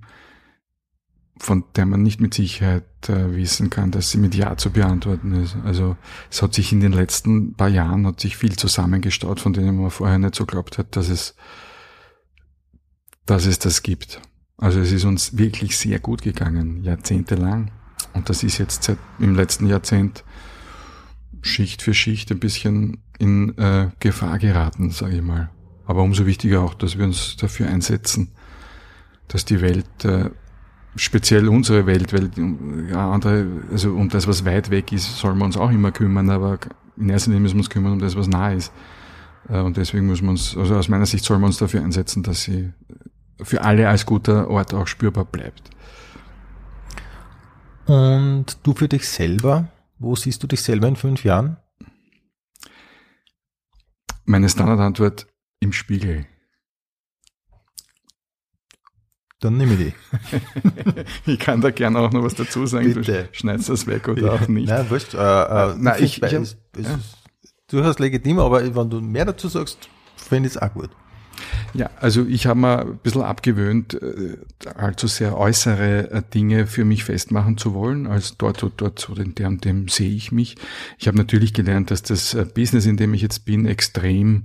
von der man nicht mit Sicherheit äh, wissen kann, dass sie mit Ja zu beantworten ist. Also es hat sich in den letzten paar Jahren hat sich viel zusammengestaut, von denen man vorher nicht so glaubt hat, dass es, dass es das gibt. Also es ist uns wirklich sehr gut gegangen, jahrzehntelang. Und das ist jetzt seit im letzten Jahrzehnt Schicht für Schicht ein bisschen in äh, Gefahr geraten, sage ich mal. Aber umso wichtiger auch, dass wir uns dafür einsetzen, dass die Welt, äh, speziell unsere Welt, weil ja, andere, also um das, was weit weg ist, sollen wir uns auch immer kümmern, aber in erster Linie müssen wir uns kümmern um das, was nah ist. Äh, und deswegen müssen wir uns, also aus meiner Sicht sollen wir uns dafür einsetzen, dass sie für alle als guter Ort auch spürbar bleibt. Und du für dich selber, wo siehst du dich selber in fünf Jahren? Meine Standardantwort im Spiegel. Dann nehme ich die. ich kann da gerne auch noch was dazu sagen. Bitte. Du schneidest das weg oder auch nicht. Nein, wurscht. Äh, äh, Nein, ich- ich es- es ist durchaus legitim, aber wenn du mehr dazu sagst, finde ich es auch gut. Ja, also ich habe mir ein bisschen abgewöhnt, äh, allzu sehr äußere äh, Dinge für mich festmachen zu wollen, als dort und dort so in dem, dem sehe ich mich. Ich habe natürlich gelernt, dass das äh, Business, in dem ich jetzt bin, extrem,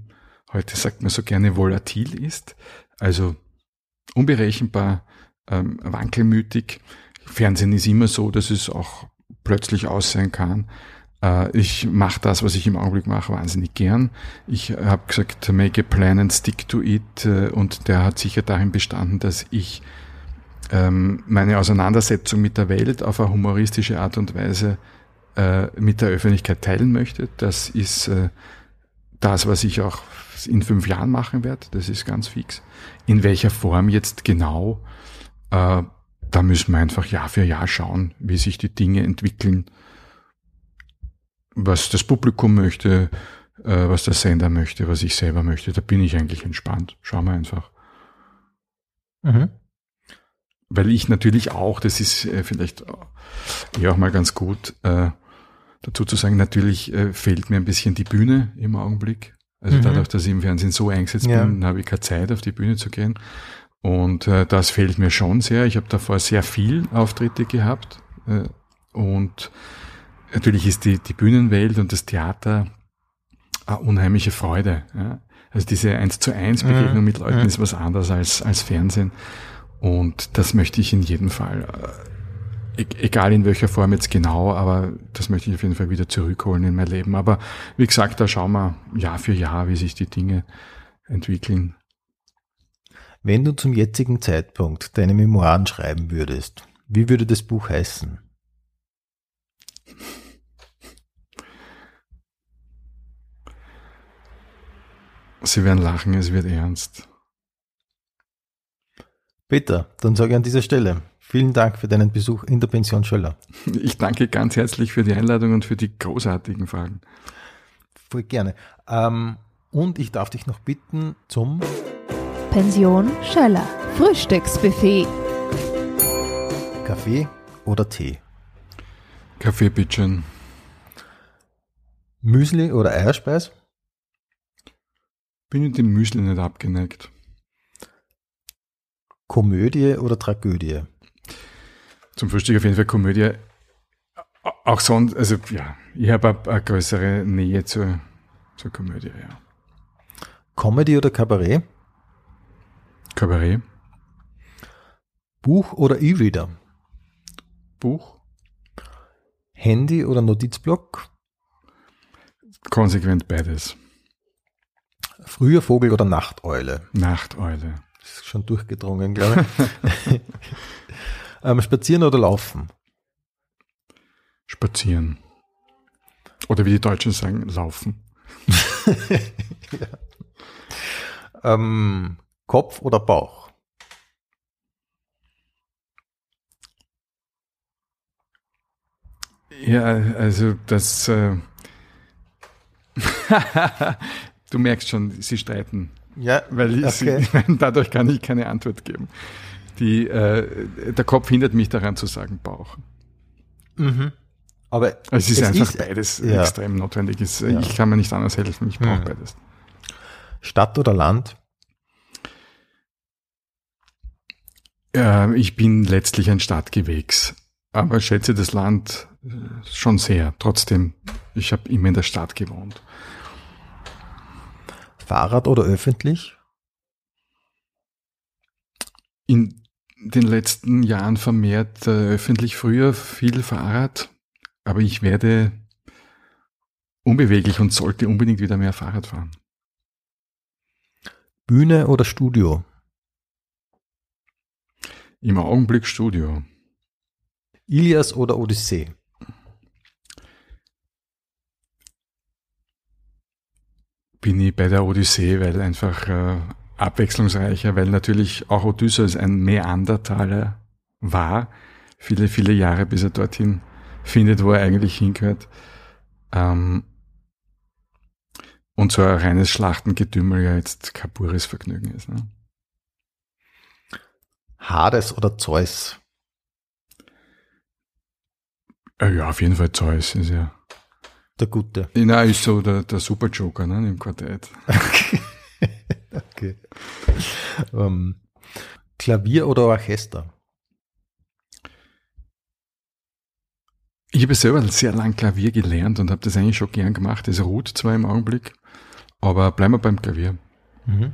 heute sagt man so gerne, volatil ist. Also unberechenbar, ähm, wankelmütig. Fernsehen ist immer so, dass es auch plötzlich aus sein kann. Äh, ich mache das, was ich im Augenblick mache, wahnsinnig gern. Ich habe gesagt, make a plan and stick to it. äh, Und der hat sicher darin bestanden, dass ich ähm, meine Auseinandersetzung mit der Welt auf eine humoristische Art und Weise äh, mit der Öffentlichkeit teilen möchte. Das ist das, was ich auch in fünf Jahren machen werde. Das ist ganz fix. In welcher Form jetzt genau, da müssen wir einfach Jahr für Jahr schauen, wie sich die Dinge entwickeln, was das Publikum möchte, äh, was der Sender möchte, was ich selber möchte. Da bin ich eigentlich entspannt. Schauen wir einfach. Mhm. Weil ich natürlich auch, das ist äh, vielleicht ja auch mal ganz gut äh, dazu zu sagen, natürlich äh, fehlt mir ein bisschen die Bühne im Augenblick. Also Mhm. dadurch, dass ich im Fernsehen so eingesetzt Ja. bin, habe ich keine Zeit, auf die Bühne zu gehen. Und äh, das fehlt mir schon sehr. Ich habe davor sehr viel Auftritte gehabt. Äh, und natürlich ist die, die Bühnenwelt und das Theater eine unheimliche Freude. Ja? Also diese eins zu eins Begegnung Mhm. mit Leuten Mhm. ist was anderes als, als Fernsehen. Und das möchte ich in jedem Fall, äh, e- egal in welcher Form jetzt genau, aber das möchte ich auf jeden Fall wieder zurückholen in mein Leben. Aber wie gesagt, da schauen wir Jahr für Jahr, wie sich die Dinge entwickeln. Wenn du zum jetzigen Zeitpunkt deine Memoiren schreiben würdest, wie würde das Buch heißen? Sie werden lachen, es wird ernst. Peter, dann sage ich an dieser Stelle vielen Dank für deinen Besuch in der Pension Schöller. Ich danke ganz herzlich für die Einladung und für die großartigen Fragen. Voll gerne. Ähm, und ich darf dich noch bitten zum Pension Schöller. Frühstücksbuffet. Kaffee oder Tee? Kaffee, bitteschön. Müsli oder Eierspeis? Bin in dem Müsli nicht abgeneigt. Komödie oder Tragödie? Zum Frühstück auf jeden Fall Komödie. Auch sonst, also ja, ich habe eine, eine größere Nähe zur, zur Komödie, ja. Comedy oder Kabarett? Kabarett, Buch oder E-Reader? Buch, Handy oder Notizblock? konsequent beides. Früher Vogel oder Nachteule? Nachteule. Das ist schon durchgedrungen, glaube ich. ähm, spazieren oder laufen? Spazieren. Oder wie die Deutschen sagen, laufen. Ähm, Kopf oder Bauch? Ja, also das. Äh du merkst schon, sie streiten. Ja, Weil ich, Okay. sie, dadurch kann ich keine Antwort geben. Die, äh, der Kopf hindert mich daran zu sagen Bauch. Mhm. Aber Es ist Es einfach ist- beides ja. extrem notwendig. Es, Ja. Ich kann mir nicht anders helfen, ich brauche Mhm. beides. Stadt oder Land? Äh, ich bin letztlich ein Stadtgewächs, aber schätze das Land äh, schon sehr. Trotzdem, ich habe immer in der Stadt gewohnt. Fahrrad oder öffentlich? In den letzten Jahren vermehrt äh, öffentlich früher viel Fahrrad, aber ich werde unbeweglich und sollte unbedingt wieder mehr Fahrrad fahren. Bühne oder Studio? Im Augenblick Studio. Ilias oder Odyssee? Bin ich bei der Odyssee, weil einfach äh, abwechslungsreicher, weil natürlich auch Odysseus ein Neandertaler war, viele, viele Jahre, bis er dorthin findet, wo er eigentlich hingehört. Ähm, und so ein reines Schlachtengetümmel ja jetzt kein pures Vergnügen ist. Ne? Hades oder Zeus? Äh, ja, auf jeden Fall Zeus ist ja. Der Gute. Na, ist so der, der Super Joker ne, im Quartett. Okay. ähm, Klavier oder Orchester? Ich habe selber sehr lang Klavier gelernt und habe das eigentlich schon gern gemacht. Es ruht zwar im Augenblick, aber bleiben wir beim Klavier. Mhm.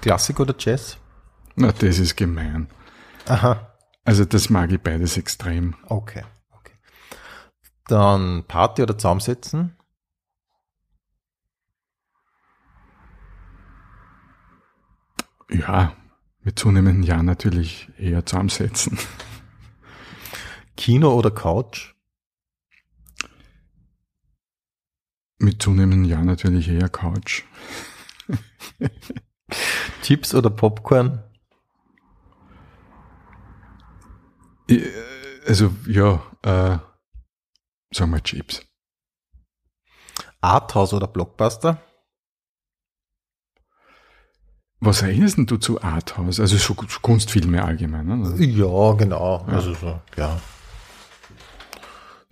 Klassik oder Jazz? Na, das ist gemein. Aha. Also das mag ich beides extrem. Okay. Dann Party oder Zusammensetzen? Ja, mit zunehmendem Jahr natürlich eher zusammensetzen. Kino oder Couch? Mit zunehmendem Jahr natürlich eher Couch. Chips oder Popcorn? Ich, also ja, äh, sagen wir Chips. Arthouse oder Blockbuster? Was erinnerst denn du zu Arthouse? Also so, Kunstfilme allgemein. Ne? Ja, genau. Also so, ja.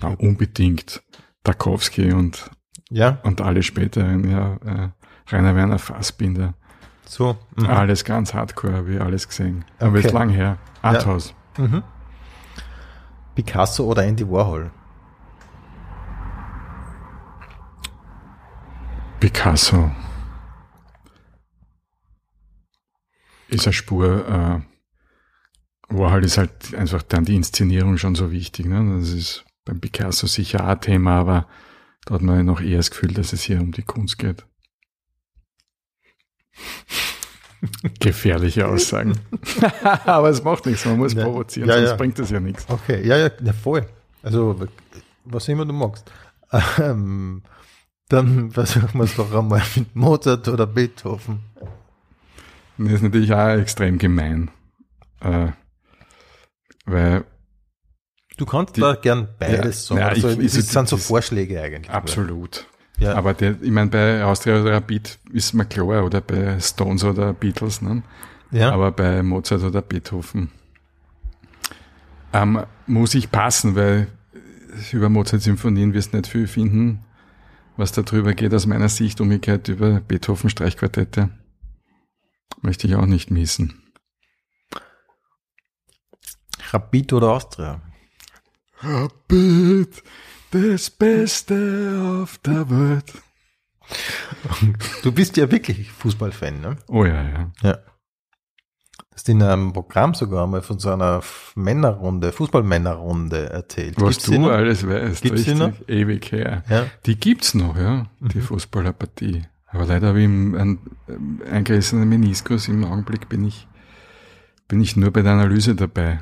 Ja, unbedingt Tarkovsky und, Ja, und alle späteren, ja, äh, Rainer Werner Fassbinder. so. Mhm. Alles ganz hardcore, habe ich alles gesehen. Aber Okay. ist lang her. Arthouse. Mhm. Picasso oder Andy Warhol? Picasso. Ist eine Spur, äh, Warhol ist halt einfach dann die Inszenierung schon so wichtig. Ne? Das ist beim Picasso sicher auch ein Thema, aber da hat man noch eher das Gefühl, dass es hier um die Kunst geht. Gefährliche Aussagen. Aber es macht nichts, man muss Ja. provozieren, Ja, sonst ja. bringt das ja nichts. Okay, ja, ja, ja, voll. Also, was immer du magst. Ähm, dann versuchen wir es doch einmal mit Mozart oder Beethoven. Das ist natürlich auch extrem gemein. Äh, weil Du kannst Die- da gern beides Ja, sagen. ja, also, ich- es ich- sind so Vorschläge eigentlich. absolut. Ja. Aber der, ich meine, bei Austria oder Beat ist mir klar, oder bei Stones oder Beatles, ne? ja. aber bei Mozart oder Beethoven ähm, muss ich passen, weil über Mozart-Symphonien wirst du nicht viel finden, was da drüber geht aus meiner Sicht. Umgekehrt über Beethoven-Streichquartette möchte ich auch nicht missen. Rapid oder Austria? Rapid, das Beste auf der Welt. Du bist ja wirklich Fußballfan, ne? Oh ja, ja. Ja. Hast in einem Programm sogar mal von so einer Männerrunde, Fußballmännerrunde erzählt. Was Gibt's du noch? alles weißt, Gibt's richtig, ewig her. Ja. Die gibt's noch, ja, die Mhm. Fußballerpartie. Aber leider habe ich einen, einen eingerissenen Meniskus. Im Augenblick bin ich, bin ich nur bei der Analyse dabei,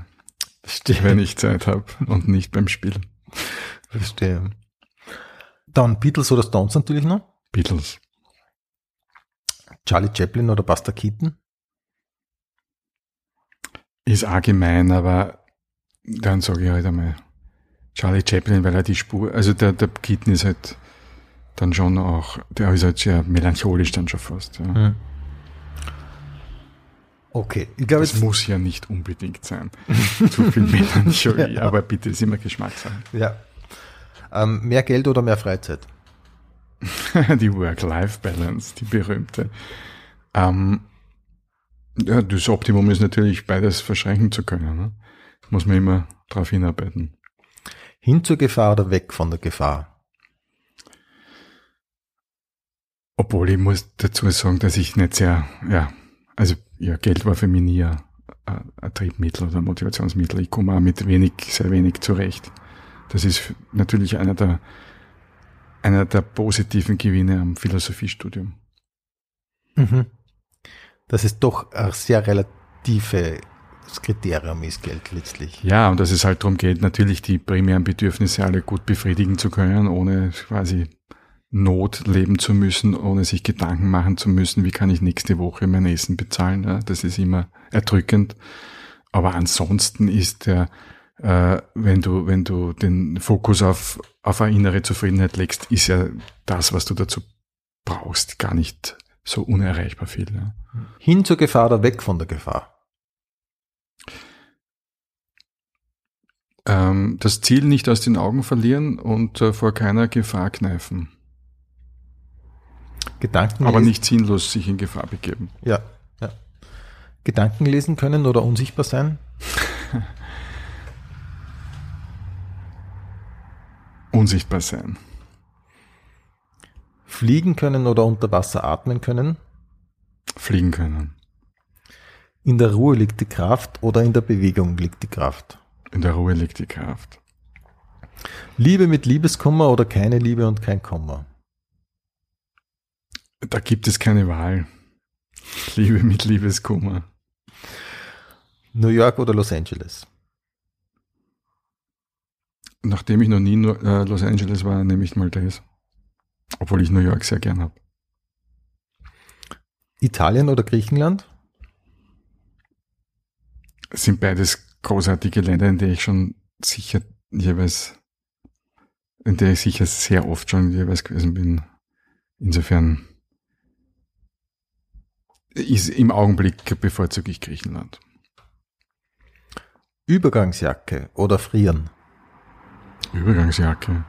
Verstehe. wenn ich Zeit habe und nicht beim Spielen. Verstehe. Dann Beatles oder Stones natürlich noch. Beatles. Charlie Chaplin oder Buster Keaton. Ist allgemein, aber dann sage ich halt einmal Charlie Chaplin, weil er die Spur, also der, der Keaton ist halt dann schon auch, der ist halt sehr melancholisch dann schon fast. Ja. Okay, ich glaube Das jetzt, muss ja nicht unbedingt sein. Zu viel Melancholie, Ja. aber bitte ist immer Geschmackssache. ja. Ähm, mehr Geld oder mehr Freizeit? die Work-Life-Balance, die berühmte. Ähm, ja, das Optimum ist natürlich, beides verschränken zu können. Ne? Muss man immer darauf hinarbeiten. Hin zur Gefahr oder weg von der Gefahr? Obwohl ich muss dazu sagen, dass ich nicht sehr, ja, also ja, Geld war für mich nie ein, ein Triebmittel oder ein Motivationsmittel. Ich komme auch mit wenig, sehr wenig zurecht. Das ist natürlich einer der, einer der positiven Gewinne am Philosophiestudium. Mhm. Dass es doch ein sehr relatives Kriterium ist, Geld letztlich. Ja, und dass es halt darum geht, natürlich die primären Bedürfnisse alle gut befriedigen zu können, ohne quasi Not leben zu müssen, ohne sich Gedanken machen zu müssen, wie kann ich nächste Woche mein Essen bezahlen. Ja, das ist immer erdrückend. Aber ansonsten ist der, äh, wenn du, wenn du den Fokus auf, auf eine innere Zufriedenheit legst, ist ja das, was du dazu brauchst, gar nicht so unerreichbar viel. Ja. Hin zur Gefahr oder weg von der Gefahr? Ähm, das Ziel nicht aus den Augen verlieren und äh, vor keiner Gefahr kneifen. Gedanken Aber nicht sinnlos sich in Gefahr begeben. Ja, ja. Gedanken lesen können oder unsichtbar sein? Unsichtbar sein. Fliegen können oder unter Wasser atmen können? Fliegen können. In der Ruhe liegt die Kraft oder in der Bewegung liegt die Kraft? In der Ruhe liegt die Kraft. Liebe mit Liebeskummer oder keine Liebe und kein Kummer? Da gibt es keine Wahl. Liebe mit Liebeskummer. New York oder Los Angeles? Nachdem ich noch nie in äh, Los Angeles war, nehme ich mal das. Obwohl ich New York sehr gern habe. Italien oder Griechenland? Sind beides großartige Länder, in der ich schon sicher jeweils, in der ich sicher sehr oft schon jeweils gewesen bin. Insofern ist im Augenblick bevorzuge ich Griechenland. Übergangsjacke oder frieren? Übergangsjacke.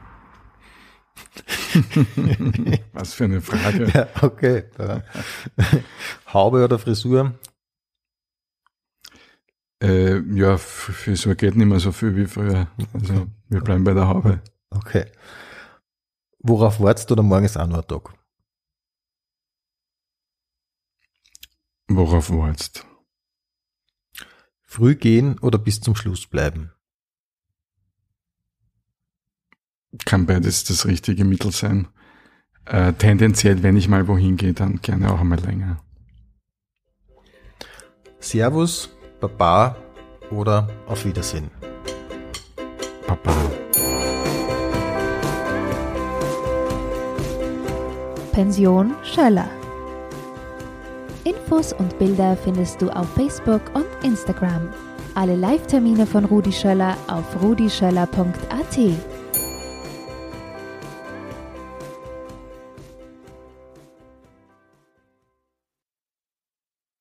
Was für eine Frage. Ja, okay. Haube oder Frisur? Äh, ja, f- für so geht nicht mehr so viel wie früher. Also wir bleiben bei der Haube. Okay. Worauf wartest du oder morgen ist auch nur ein Tag? Worauf wartest? Früh gehen oder bis zum Schluss bleiben? Kann beides das richtige Mittel sein. Äh, tendenziell, wenn ich mal wohin gehe, dann gerne auch einmal länger. Servus, Baba oder auf Wiedersehen. Baba. Pension Schöller. Infos und Bilder findest du auf Facebook und Instagram. Alle Live-Termine von Rudi Schöller auf rudischöller.at.